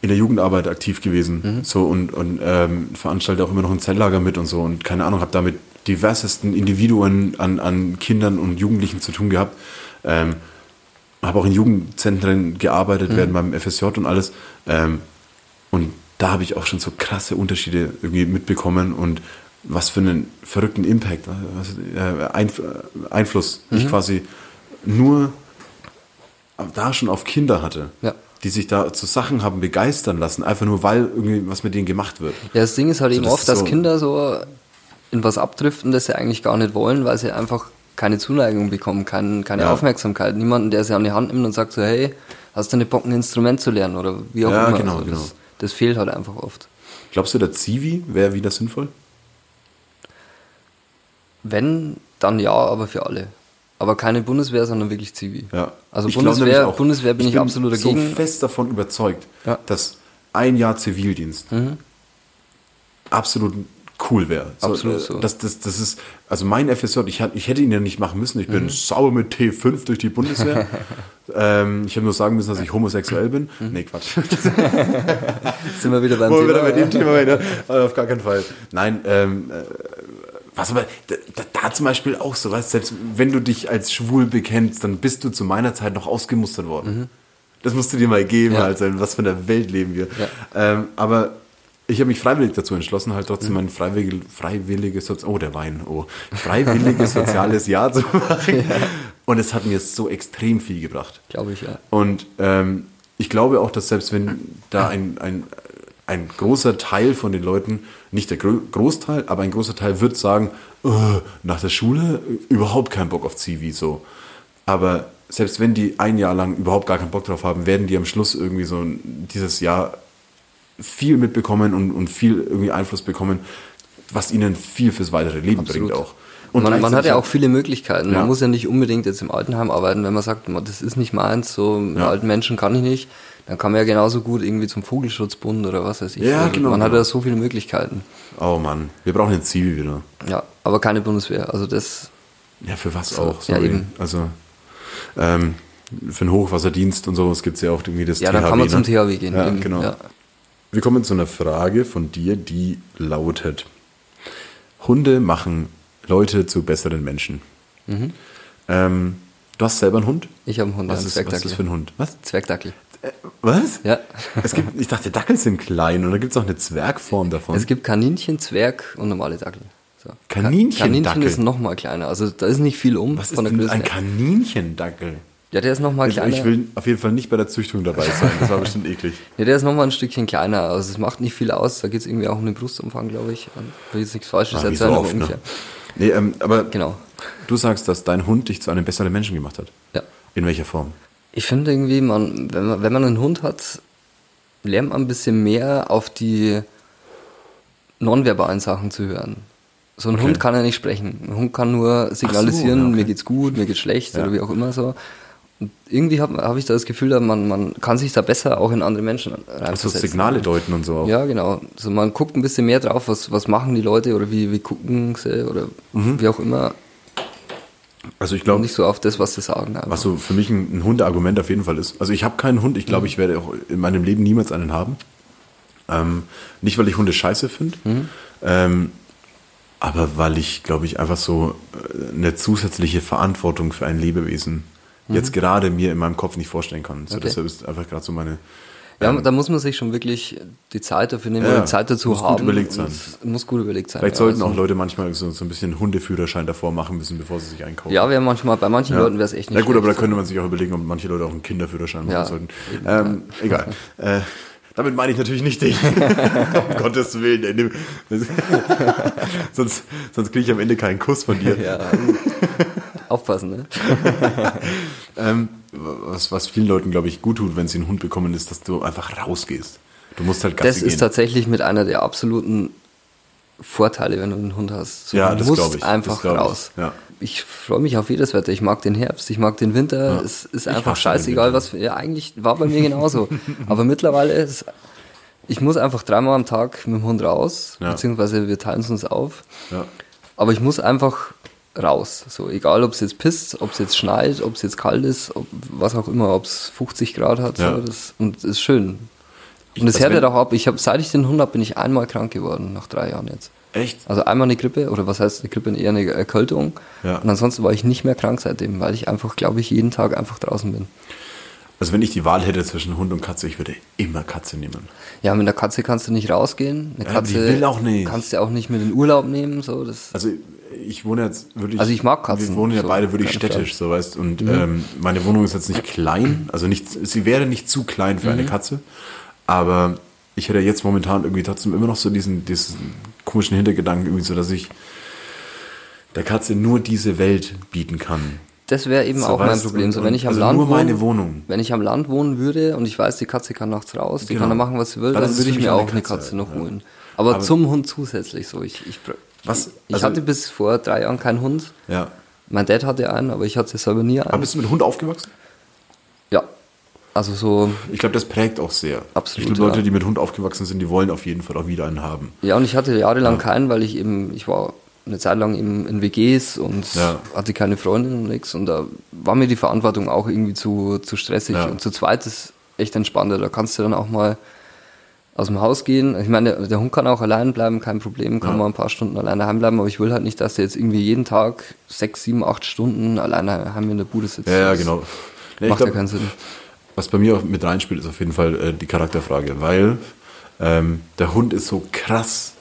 in der Jugendarbeit aktiv gewesen. Mhm. So und, und ähm, veranstalte auch immer noch ein Zelllager mit und so und keine Ahnung, habe damit diversesten Individuen an, an Kindern und Jugendlichen zu tun gehabt. Ähm, habe auch in Jugendzentren gearbeitet, während meinem FSJ und alles. Ähm, und da habe ich auch schon so krasse Unterschiede irgendwie mitbekommen und was für einen verrückten Impact, was, äh, Einf Einfluss ich quasi nur da schon auf Kinder hatte, Ja. die sich da zu Sachen haben begeistern lassen, einfach nur weil irgendwie was mit denen gemacht wird. Ja, das Ding ist halt Also eben oft, ist dass so- Kinder so in was abdriften, das sie eigentlich gar nicht wollen, weil sie einfach keine Zuneigung bekommen, kein, keine Ja. Aufmerksamkeit. Niemanden, der sie an die Hand nimmt und sagt so, hey, hast du nicht Bock, ein Instrument zu lernen oder wie auch Ja, immer. genau, also genau. Das, das fehlt halt einfach oft. Glaubst du, der Zivi wäre wieder sinnvoll? Wenn, dann ja, aber für alle. Aber keine Bundeswehr, sondern wirklich Zivi. Ja. Also Ich glaub Bundeswehr, auch. Bundeswehr bin ich, absolut so dagegen. fest davon überzeugt, Ja. Mhm. dass ein Jahr Zivildienst absolut cool wäre. So, Absolut äh, so. Das, das, das ist, also mein FSJ, ich, ich hätte ihn ja nicht machen müssen. Ich bin Mhm. sauer mit T5 durch die Bundeswehr. ähm, ich habe nur sagen müssen, dass ich homosexuell bin. Mhm. Nee, Quatsch. Sind wir wieder beim Thema. wieder bei dem Thema weiter. Aber auf gar keinen Fall. Nein, ähm, äh, was aber, da, da, zum Beispiel auch so, weißt, selbst wenn du dich als schwul bekennst, dann bist du zu meiner Zeit noch ausgemustert worden. Das musst du dir mal geben, Mhm. Ja. Alter, in was für einer Welt leben wir. Ja. Ähm, aber ich habe mich freiwillig dazu entschlossen, halt Mhm. trotzdem mein freiwillig, freiwilliges, Sozi- oh der Wein, oh, freiwilliges soziales Jahr zu machen. Und es hat mir so extrem viel gebracht. Glaube ich, ja. Und ähm, ich glaube auch, dass selbst wenn da ein, ein, ein großer Teil von den Leuten, nicht der Gro Großteil, aber ein großer Teil wird sagen, "Äh, nach der Schule äh, überhaupt keinen Bock auf Zivi so. Aber selbst wenn die ein Jahr lang überhaupt gar keinen Bock drauf haben, werden die am Schluss irgendwie so dieses Jahr viel mitbekommen und, und viel irgendwie Einfluss bekommen, was ihnen viel fürs weitere Leben Absolut. bringt auch. Und man, man hat ja auch viele Möglichkeiten. Ja. Man muss ja nicht unbedingt jetzt im Altenheim arbeiten, wenn man sagt, das ist nicht meins, so mit Ja. alten Menschen kann ich nicht. Dann kann man ja genauso gut irgendwie zum Vogelschutzbund oder was weiß ich. Ja, Also genau, Man hat genau. ja so viele Möglichkeiten. Oh Mann, wir brauchen ein Zivi wieder. Ja, aber keine Bundeswehr. Also das, Ja, für was So, auch? ja, Sorry. eben. Also ähm, für den Hochwasserdienst und sowas gibt es ja auch irgendwie das ja, dann kann man zum THW gehen. Ja, eben. genau. Ja. Wir kommen zu einer Frage von dir, die lautet: Hunde machen Leute zu besseren Menschen. Mhm. Ähm, du hast selber einen Hund? Ich habe einen Hund, Was einen ist, was ist das für ein Hund? Was? Zwergdackel. Was? Ja. Es gibt, ich dachte, Dackel sind klein und da gibt es auch eine Zwergform davon. Es gibt Kaninchen, Zwerg und normale Dackel. So. Kaninchen- Kaninchen Dackel? ist noch mal kleiner. Also da ist nicht viel um Was ist denn ein. Kaninchendackel? Ja, der ist noch mal Also kleiner. ich will auf jeden Fall nicht bei der Züchtung dabei sein. Das war bestimmt eklig. ja, der ist noch mal ein Stückchen kleiner. Also es macht nicht viel aus. Da geht es irgendwie auch um den Brustumfang, glaube ich. Will jetzt nichts Falsches Ah, so erzählen, aber oft, ne? Nee, ähm, aber Genau. du sagst, dass dein Hund dich zu einem besseren Menschen gemacht hat. Ja. In welcher Form? Ich finde irgendwie, man, wenn, man, wenn man einen Hund hat, lernt man ein bisschen mehr auf die nonverbalen Sachen zu hören. So ein Okay. Hund kann ja nicht sprechen. Ein Hund kann nur signalisieren, ja, okay. mir geht's gut, mir geht's schlecht Ja. oder wie auch immer so. Irgendwie habe hab ich da das Gefühl, man, man kann sich da besser auch in andere Menschen Also reinversetzen. Signale deuten und so auch. Ja, genau. Also man guckt ein bisschen mehr drauf, was, was machen die Leute oder wie, wie gucken sie oder Mhm. wie auch immer. Also ich glaube, nicht so auf das, was sie sagen. einfach. was so für mich ein, ein Hundeargument auf jeden Fall ist. Also ich habe keinen Hund. Ich glaube, Mhm. ich werde auch in meinem Leben niemals einen haben. Ähm, nicht, weil ich Hunde scheiße finde, Mhm. ähm, aber weil ich, glaube ich, einfach so äh, eine zusätzliche Verantwortung für ein Lebewesen jetzt gerade mir in meinem Kopf nicht vorstellen kann. So. Okay. Deshalb ist einfach gerade so meine... Ja, da muss man sich schon wirklich die Zeit dafür nehmen, Ja, die Zeit dazu muss gut haben. überlegt und sein. es Muss gut überlegt sein. Vielleicht ja, sollten also- auch Leute manchmal so, so ein bisschen Hundeführerschein davor machen müssen, bevor sie sich einkaufen. Ja, wäre manchmal, bei manchen Leuten wäre es echt nicht Ja gut, aber da könnte man sich auch überlegen, ob manche Leute auch einen Kinderführerschein machen Ja, sollten. Ähm, egal. Äh, damit meine ich natürlich nicht dich. um Gottes Willen. sonst sonst kriege ich am Ende keinen Kuss von dir. Ja, aufpassen, ne? Ähm, was, was vielen Leuten, glaube ich, gut tut, wenn sie einen Hund bekommen, ist, dass du einfach rausgehst. Du musst halt Gassi Das ist gehen. tatsächlich mit einer der absoluten Vorteile, wenn du einen Hund hast. So, Ja, du das musst ich, das einfach ich, raus. ja. Ich freue mich auf jedes Wetter. Ich mag den Herbst, ich mag den Winter. Ja. Es ist Ich einfach scheißegal, was für, ja, eigentlich war bei mir genauso. Aber mittlerweile ist, ich muss einfach dreimal am Tag mit dem Hund raus, Ja. beziehungsweise wir teilen es uns auf. Aber ich muss einfach raus. So, egal ob es jetzt pisst, ob es jetzt schneit, ob es jetzt kalt ist, ob, was auch immer, ob es 50 Grad hat. So, das, und das ist schön. Ich- Und es also härtet wenn- auch ab. Ich habe, seit ich den Hund habe, bin ich einmal krank geworden, nach drei Jahren jetzt. Echt? Also einmal eine Grippe, oder was heißt eine Grippe, eher eine Erkältung. Ja. Und ansonsten war ich nicht mehr krank seitdem, weil ich einfach, glaube ich, jeden Tag einfach draußen bin. Also wenn ich die Wahl hätte zwischen Hund und Katze, ich würde immer Katze nehmen. Ja, mit einer Katze kannst du nicht rausgehen. Eine Ja, Katze will auch nicht. kannst du auch nicht mit in Urlaub nehmen. So, das, Also ich wohne jetzt wirklich. Also ich mag Katzen, Wir wohnen ja so, beide wirklich städtisch, so weißt. Und Mhm. ähm, meine Wohnung ist jetzt nicht klein, also nicht, sie wäre nicht zu klein für eine Mhm. Katze, aber ich hätte jetzt momentan irgendwie trotzdem immer noch so diesen, diesen komischen Hintergedanken irgendwie so, dass ich der Katze nur diese Welt bieten kann. das wäre eben So, auch mein Problem. So, wenn ich am also Land nur meine Wohnung. Wenn ich am Land wohnen würde und ich weiß, die Katze kann nachts raus, die Genau. kann da machen, was sie will, Dann dann, würde ich mir auch eine Katze, Katze noch ja. holen. Aber, Aber- zum Hund zusätzlich so. Ich, ich, Was? ich Also- hatte bis vor drei Jahren keinen Hund. Ja. Mein Dad hatte einen, aber ich hatte selber nie einen. Aber bist du mit Hund aufgewachsen? ja. Also so, Ich glaube, das prägt auch sehr. Absolut, Ich glaube, Leute, ja. die mit Hund aufgewachsen sind, die wollen auf jeden Fall auch wieder einen haben. ja, und ich hatte jahrelang keinen, weil ich eben, ich war eine Zeit lang eben in WGs und Ja. hatte keine Freundin und nichts. Und da war mir die Verantwortung auch irgendwie zu, zu stressig. Ja. Und zu zweit ist echt entspannter. Da kannst du dann auch mal aus dem Haus gehen. Ich meine, der, Hund kann auch allein bleiben, kein Problem, kann Ja. mal ein paar Stunden alleine heim bleiben, aber ich will halt nicht, dass der jetzt irgendwie jeden Tag sechs, sieben, acht Stunden alleine heim in der Bude sitzt. Ja, ja, genau. Ja, ich Macht ja glaub, keinen Sinn. Was bei mir auch mit reinspielt, ist auf jeden Fall äh, die Charakterfrage, weil ähm, der Hund ist so krass,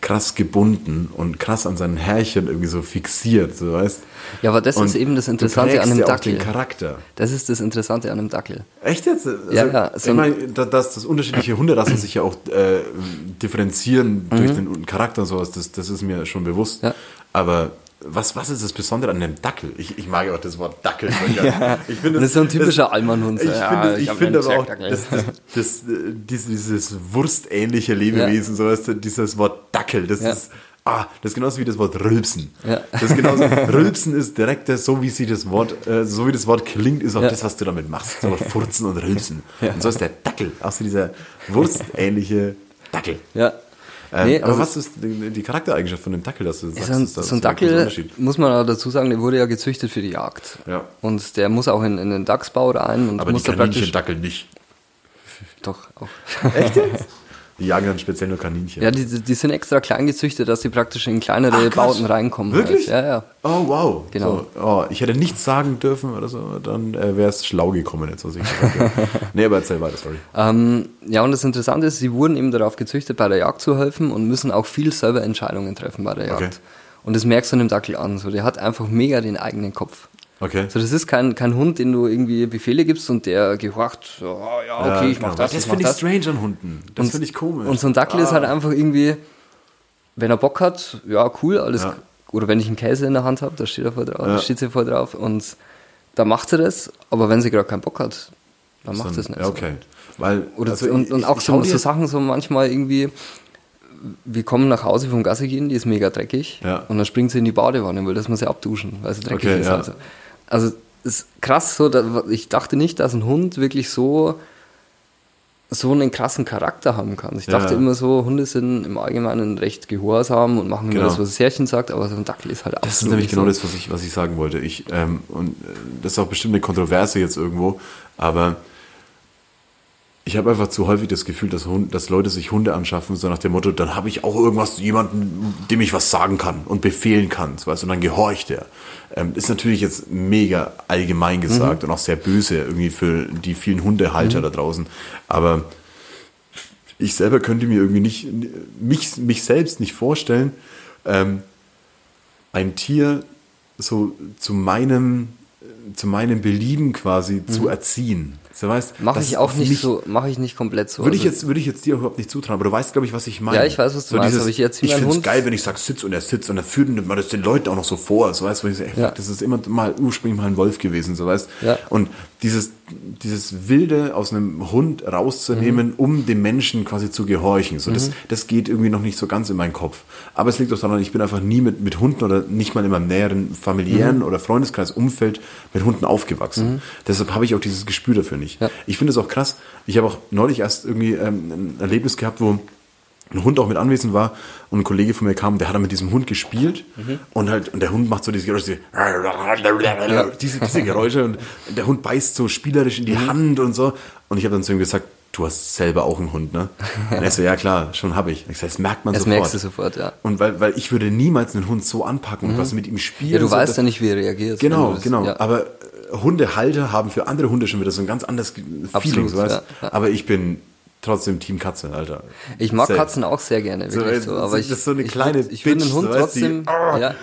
krass gebunden und krass an seinen Herrchen irgendwie so fixiert, so weißt. Ja, aber das Und ist eben das Interessante an einem ja auch Dackel. den Charakter. Das ist das Interessante an einem Dackel. Echt jetzt? Also, Ja, ja, so ich ein- meine, da- dass das unterschiedliche Hunderassen sich ja auch äh, differenzieren durch den Charakter und sowas, das, das ist mir schon bewusst. Mhm. Ja. Aber was, was ist das Besondere an einem Dackel? Ich, ich mag ja auch das Wort Dackel. ja. Ich finde Und das ist so ein typischer Allmannhund. Ich So, ja, finde, einen aber auch, das, das, das, dieses, wurstähnliche Lebewesen, so weißt du, dieses Wort Dackel, das Ja. ist, ah, das ist genauso wie das Wort Rülpsen. Ja. Das ist genauso, Rülpsen ist direkt das, so wie sie das Wort, äh, so wie das Wort klingt, ist auch Ja. das, was du damit machst. So Furzen und Rülpsen. Und so ist der Dackel, auch so dieser wurstähnliche Dackel. Ja. Ähm, Nee, aber also- was ist die, die Charaktereigenschaft von dem Dackel, dass du sagst, So ein, ist so ein Dackel, muss man dazu sagen, der wurde ja gezüchtet für die Jagd. Ja. Und der muss auch in, in den Dachsbau rein und Aber die muss da praktisch. Kaninchen-Dackel nicht. Doch, auch. Echt jetzt? Die jagen dann speziell nur Kaninchen. Ja, die, die sind extra klein gezüchtet, dass sie praktisch in kleinere Ach. Bauten reinkommen. Wirklich? Halt. Ja, ja. Oh, wow. Genau. So, oh, ich hätte nichts sagen dürfen oder so, dann äh, wäre es schlau gekommen jetzt, was ich gesagt habe. nee, aber erzähl weiter, sorry. Ähm, ja, und das Interessante ist, sie wurden eben darauf gezüchtet, bei der Jagd zu helfen und müssen auch viel selber Entscheidungen treffen bei der Jagd. Okay. Und das merkst du an dem Dackel an. So, der hat einfach mega den eigenen Kopf. Okay. So, das ist kein, kein Hund, den du irgendwie Befehle gibst und der gehorcht, so, oh, ja, okay, ich mach genau. das, Das finde ich das. strange an Hunden. Das finde ich komisch. Und so ein Dackel ist halt einfach irgendwie, wenn er Bock hat, ja, cool, alles. Ja. Oder wenn ich einen Käse in der Hand habe, da steht er voll drauf, Ja. da steht sie voll drauf und da macht sie das, aber wenn sie gerade keinen Bock hat, dann macht sie es nicht. Ja, okay. Weil, Oder also und, und ich- auch ich so, so Sachen, so manchmal irgendwie, wir kommen nach Hause vom Gassi gehen, die ist mega dreckig. Ja. Und dann springt sie in die Badewanne, weil das muss sie abduschen, weil sie dreckig Okay, ist. ja. Also, also ist krass so, ich dachte nicht, dass ein Hund wirklich so, so einen krassen Charakter haben kann. Ich dachte Ja. immer so, Hunde sind im Allgemeinen recht gehorsam und machen Genau. nur das, was das Herrchen sagt, aber so ein Dackel ist halt Das ist absolut nämlich genau so. das, was ich, was ich sagen wollte. Ich, ähm, und äh, das ist auch bestimmt eine Kontroverse jetzt irgendwo, aber ich habe einfach zu häufig das Gefühl, dass, Hund, dass Leute sich Hunde anschaffen, so nach dem Motto, dann habe ich auch irgendwas, jemanden, dem ich was sagen kann und befehlen kann, so weißt, und dann gehorcht er. Ähm, ist natürlich jetzt mega allgemein gesagt und auch sehr böse irgendwie für die vielen Hundehalter da draußen, aber ich selber könnte mir irgendwie nicht, mich, mich selbst nicht vorstellen, ähm, ein Tier so zu meinem, zu meinem Belieben quasi zu erziehen. So weißt, Mache das ich auch nicht mich- so, mache ich nicht komplett so. Würde ich, Also- jetzt, würde ich jetzt dir überhaupt nicht zutrauen, aber du weißt, glaube ich, was ich meine. Ja, ich weiß, was du meinst, aber ich erziehe ich finde es geil, wenn ich sage, sitz und er sitzt und er führt man das den Leuten auch noch so vor. So weißt du, wo ich sage, ey, Ja. fuck, das ist immer mal ursprünglich mal ein Wolf gewesen, so weißt Ja. Und dieses, dieses Wilde aus einem Hund Mhm. rauszunehmen, um dem Menschen quasi zu gehorchen, so das, das geht irgendwie noch nicht so ganz in meinen Kopf. Aber es liegt auch daran, ich bin einfach nie mit, mit Hunden oder nicht mal in meinem näheren familiären Mhm. oder Freundeskreis, Umfeld mit Hunden aufgewachsen. Deshalb habe ich auch dieses Gespür dafür nicht. Ja. Ich finde es auch krass. Ich habe auch neulich erst irgendwie ähm, ein Erlebnis gehabt, wo ein Hund auch mit anwesend war und ein Kollege von mir kam, der hat dann mit diesem Hund gespielt und halt und der Hund macht so diese Geräusche, diese, diese Geräusche und der Hund beißt so spielerisch in die Hand und so und ich habe dann zu ihm gesagt, du hast selber auch einen Hund, ne? Und er so, ja klar, schon habe ich. Ich sag, das merkt man Das sofort. merkst du sofort, ja. Und weil, weil ich würde niemals einen Hund so anpacken und was mit ihm spielen. Ja, du so, weißt das- ja nicht, wie er reagiert. Genau, das- genau. Ja. Aber äh, Hundehalter haben für andere Hunde schon wieder so ein ganz anderes Ge- Feeling, so weißt? ja, ja. Aber ich bin trotzdem Team Katze, Alter. Ich mag Safe. Katzen auch sehr gerne, So, wirklich äh, so. Aber das ich, ist so eine ich kleine ich würde Bitch, einen Hund so, trotzdem. die- ah, ja.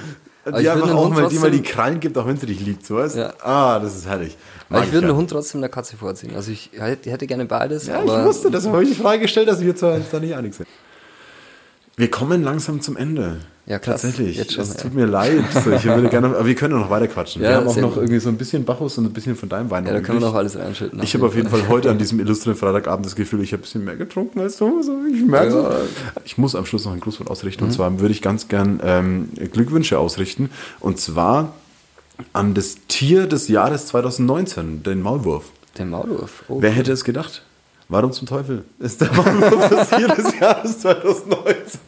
Aber Die ich einfach auch mal, die mal die. Krallen gibt, auch wenn sie dich liebt, so weißt? Ja. Ah, das ist herrlich. Mag Aber ich würde einen Hund trotzdem der Katze vorziehen. Also ich hätte, gerne beides. Ja, ich wusste, das habe ich die Frage gestellt, dass wir zwei uns da nicht einig sind. Wir kommen langsam zum Ende. Ja, krass. Tatsächlich. Jetzt schon, es ja. tut mir leid. So, ich würde gerne, aber wir können noch weiter quatschen. Ja, wir haben auch noch gut. irgendwie so ein bisschen Bacchus und ein bisschen von deinem Wein. Ja, da können wir noch alles reinschütten. Ich habe auf jeden Fall heute an diesem illustren Freitagabend das Gefühl, ich habe ein bisschen mehr getrunken als du. So, ich merke so. Ich muss am Schluss noch ein Grußwort ausrichten. Mhm. Und zwar würde ich ganz gern ähm, Glückwünsche ausrichten. Und zwar an das Tier des Jahres 2019, den Maulwurf. Der Maulwurf. Oh, Wer hätte es gedacht? Warum zum Teufel ist der das Tier des Jahres 2019?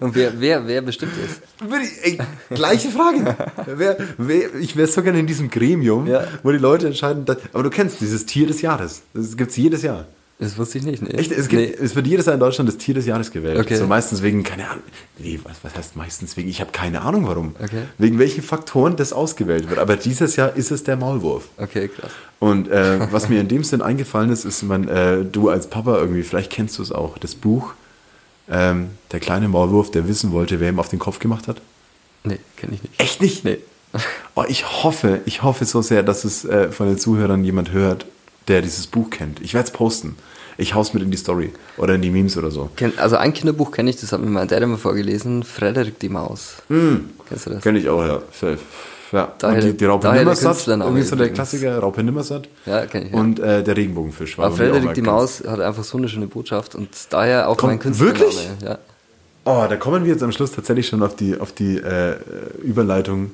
Und wer, wer, wer bestimmt ist? Ey, gleiche Frage. Wer, wer, ich wäre so gerne in diesem Gremium, Ja. wo die Leute entscheiden. dass- aber du kennst dieses Tier des Jahres. Das gibt es jedes Jahr. Das wusste ich nicht. Nee. Echt? Es, gibt, es wird jedes Jahr in Deutschland das Tier des Jahres gewählt. Okay. So meistens wegen, keine Ahnung. Nee, was, was heißt meistens wegen? Ich habe keine Ahnung warum. Okay. Wegen welchen Faktoren das ausgewählt wird. Aber dieses Jahr ist es der Maulwurf. Okay, krass. Und äh, was mir in dem Sinn eingefallen ist, ist, man, äh, du als Papa irgendwie, vielleicht kennst du es auch, das Buch ähm, Der kleine Maulwurf, der wissen wollte, wer ihm auf den Kopf gemacht hat. Nee, kenne ich nicht. Echt nicht? Nee. Oh, ich hoffe, ich hoffe so sehr, dass es äh, von den Zuhörern jemand hört, der dieses Buch kennt. Ich werde es posten. Ich hau's mit in die Story oder in die Memes oder so. Also ein Kinderbuch kenne ich, das hat mir mein Dad immer vorgelesen. Frederik die Maus. Kennst du das? Kenn ich auch, ja. Safe. Ja. Daher- und die, die Raupe Nimmersatt, irgendwie so der. Klassiker, Raupe Nimmersatt. Ja, kenn ich, ja. Und äh, der Regenbogenfisch war Aber Frederik die Maus hat einfach so eine schöne Botschaft und daher auch Komm, mein Künstlername. wirklich? Ja. Oh, da kommen wir jetzt am Schluss tatsächlich schon auf die, auf die äh, Überleitung.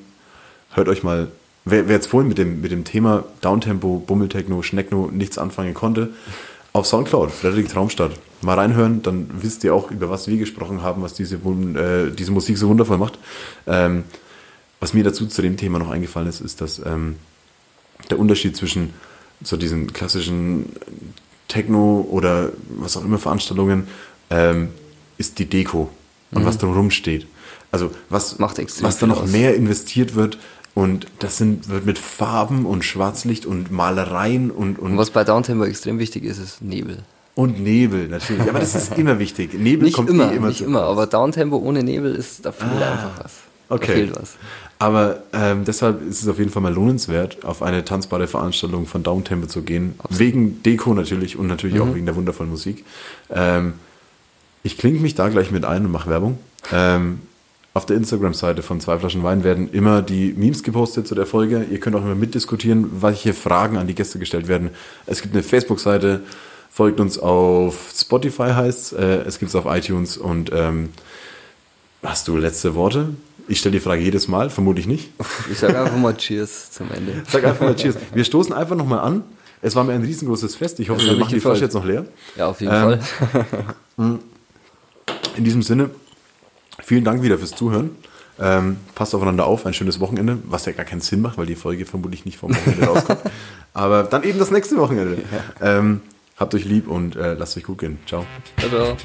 Hört euch mal, wer, wer jetzt vorhin mit dem, mit dem Thema Downtempo, Bummeltechno, Schneckno nichts anfangen konnte, auf Soundcloud, Frederik Traumstadt. Mal reinhören, dann wisst ihr auch, über was wir gesprochen haben, was diese, äh, diese Musik so wundervoll macht. Ähm, was mir dazu zu dem Thema noch eingefallen ist, ist, dass ähm, der Unterschied zwischen so diesen klassischen Techno oder was auch immer Veranstaltungen ähm, ist die Deko und was drumherum steht. Also was, was da noch aus. mehr investiert wird und das sind, wird mit Farben und Schwarzlicht und Malereien und, und, Und was bei Downtempo extrem wichtig ist, ist Nebel. und Nebel natürlich. Aber das ist immer wichtig. Nebel Nicht kommt immer, eh immer nicht immer, aber Downtempo ohne Nebel ist, da fehlt einfach was. Da Okay. fehlt was. Aber ähm, deshalb ist es auf jeden Fall mal lohnenswert, auf eine tanzbare Veranstaltung von Downtempo zu gehen. Wegen Deko natürlich und natürlich Mhm. auch wegen der wundervollen Musik. Ähm, ich klinge mich da gleich mit ein und mache Werbung. Ähm, auf der Instagram-Seite von Zwei Flaschen Wein werden immer die Memes gepostet zu der Folge. Ihr könnt auch immer mitdiskutieren, welche Fragen an die Gäste gestellt werden. Es gibt eine Facebook-Seite, folgt uns auf Spotify heißt äh, es gibt es auf iTunes und ähm, hast du letzte Worte? Ich stelle die Frage jedes Mal, vermutlich nicht. Ich sage einfach mal Cheers zum Ende. Sag einfach mal Cheers. Wir stoßen einfach nochmal an. Es war mir ein riesengroßes Fest. Ich hoffe, wir machen die. Flasche jetzt noch leer. Ja, auf jeden Ähm, Fall. In diesem Sinne, vielen Dank wieder fürs Zuhören. Ähm, passt aufeinander auf, ein schönes Wochenende, was ja gar keinen Sinn macht, weil die Folge vermutlich nicht vom Wochenende rauskommt. Aber dann eben das nächste Wochenende. Ähm, habt euch lieb und äh, lasst euch gut gehen. Ciao. Ciao, ciao.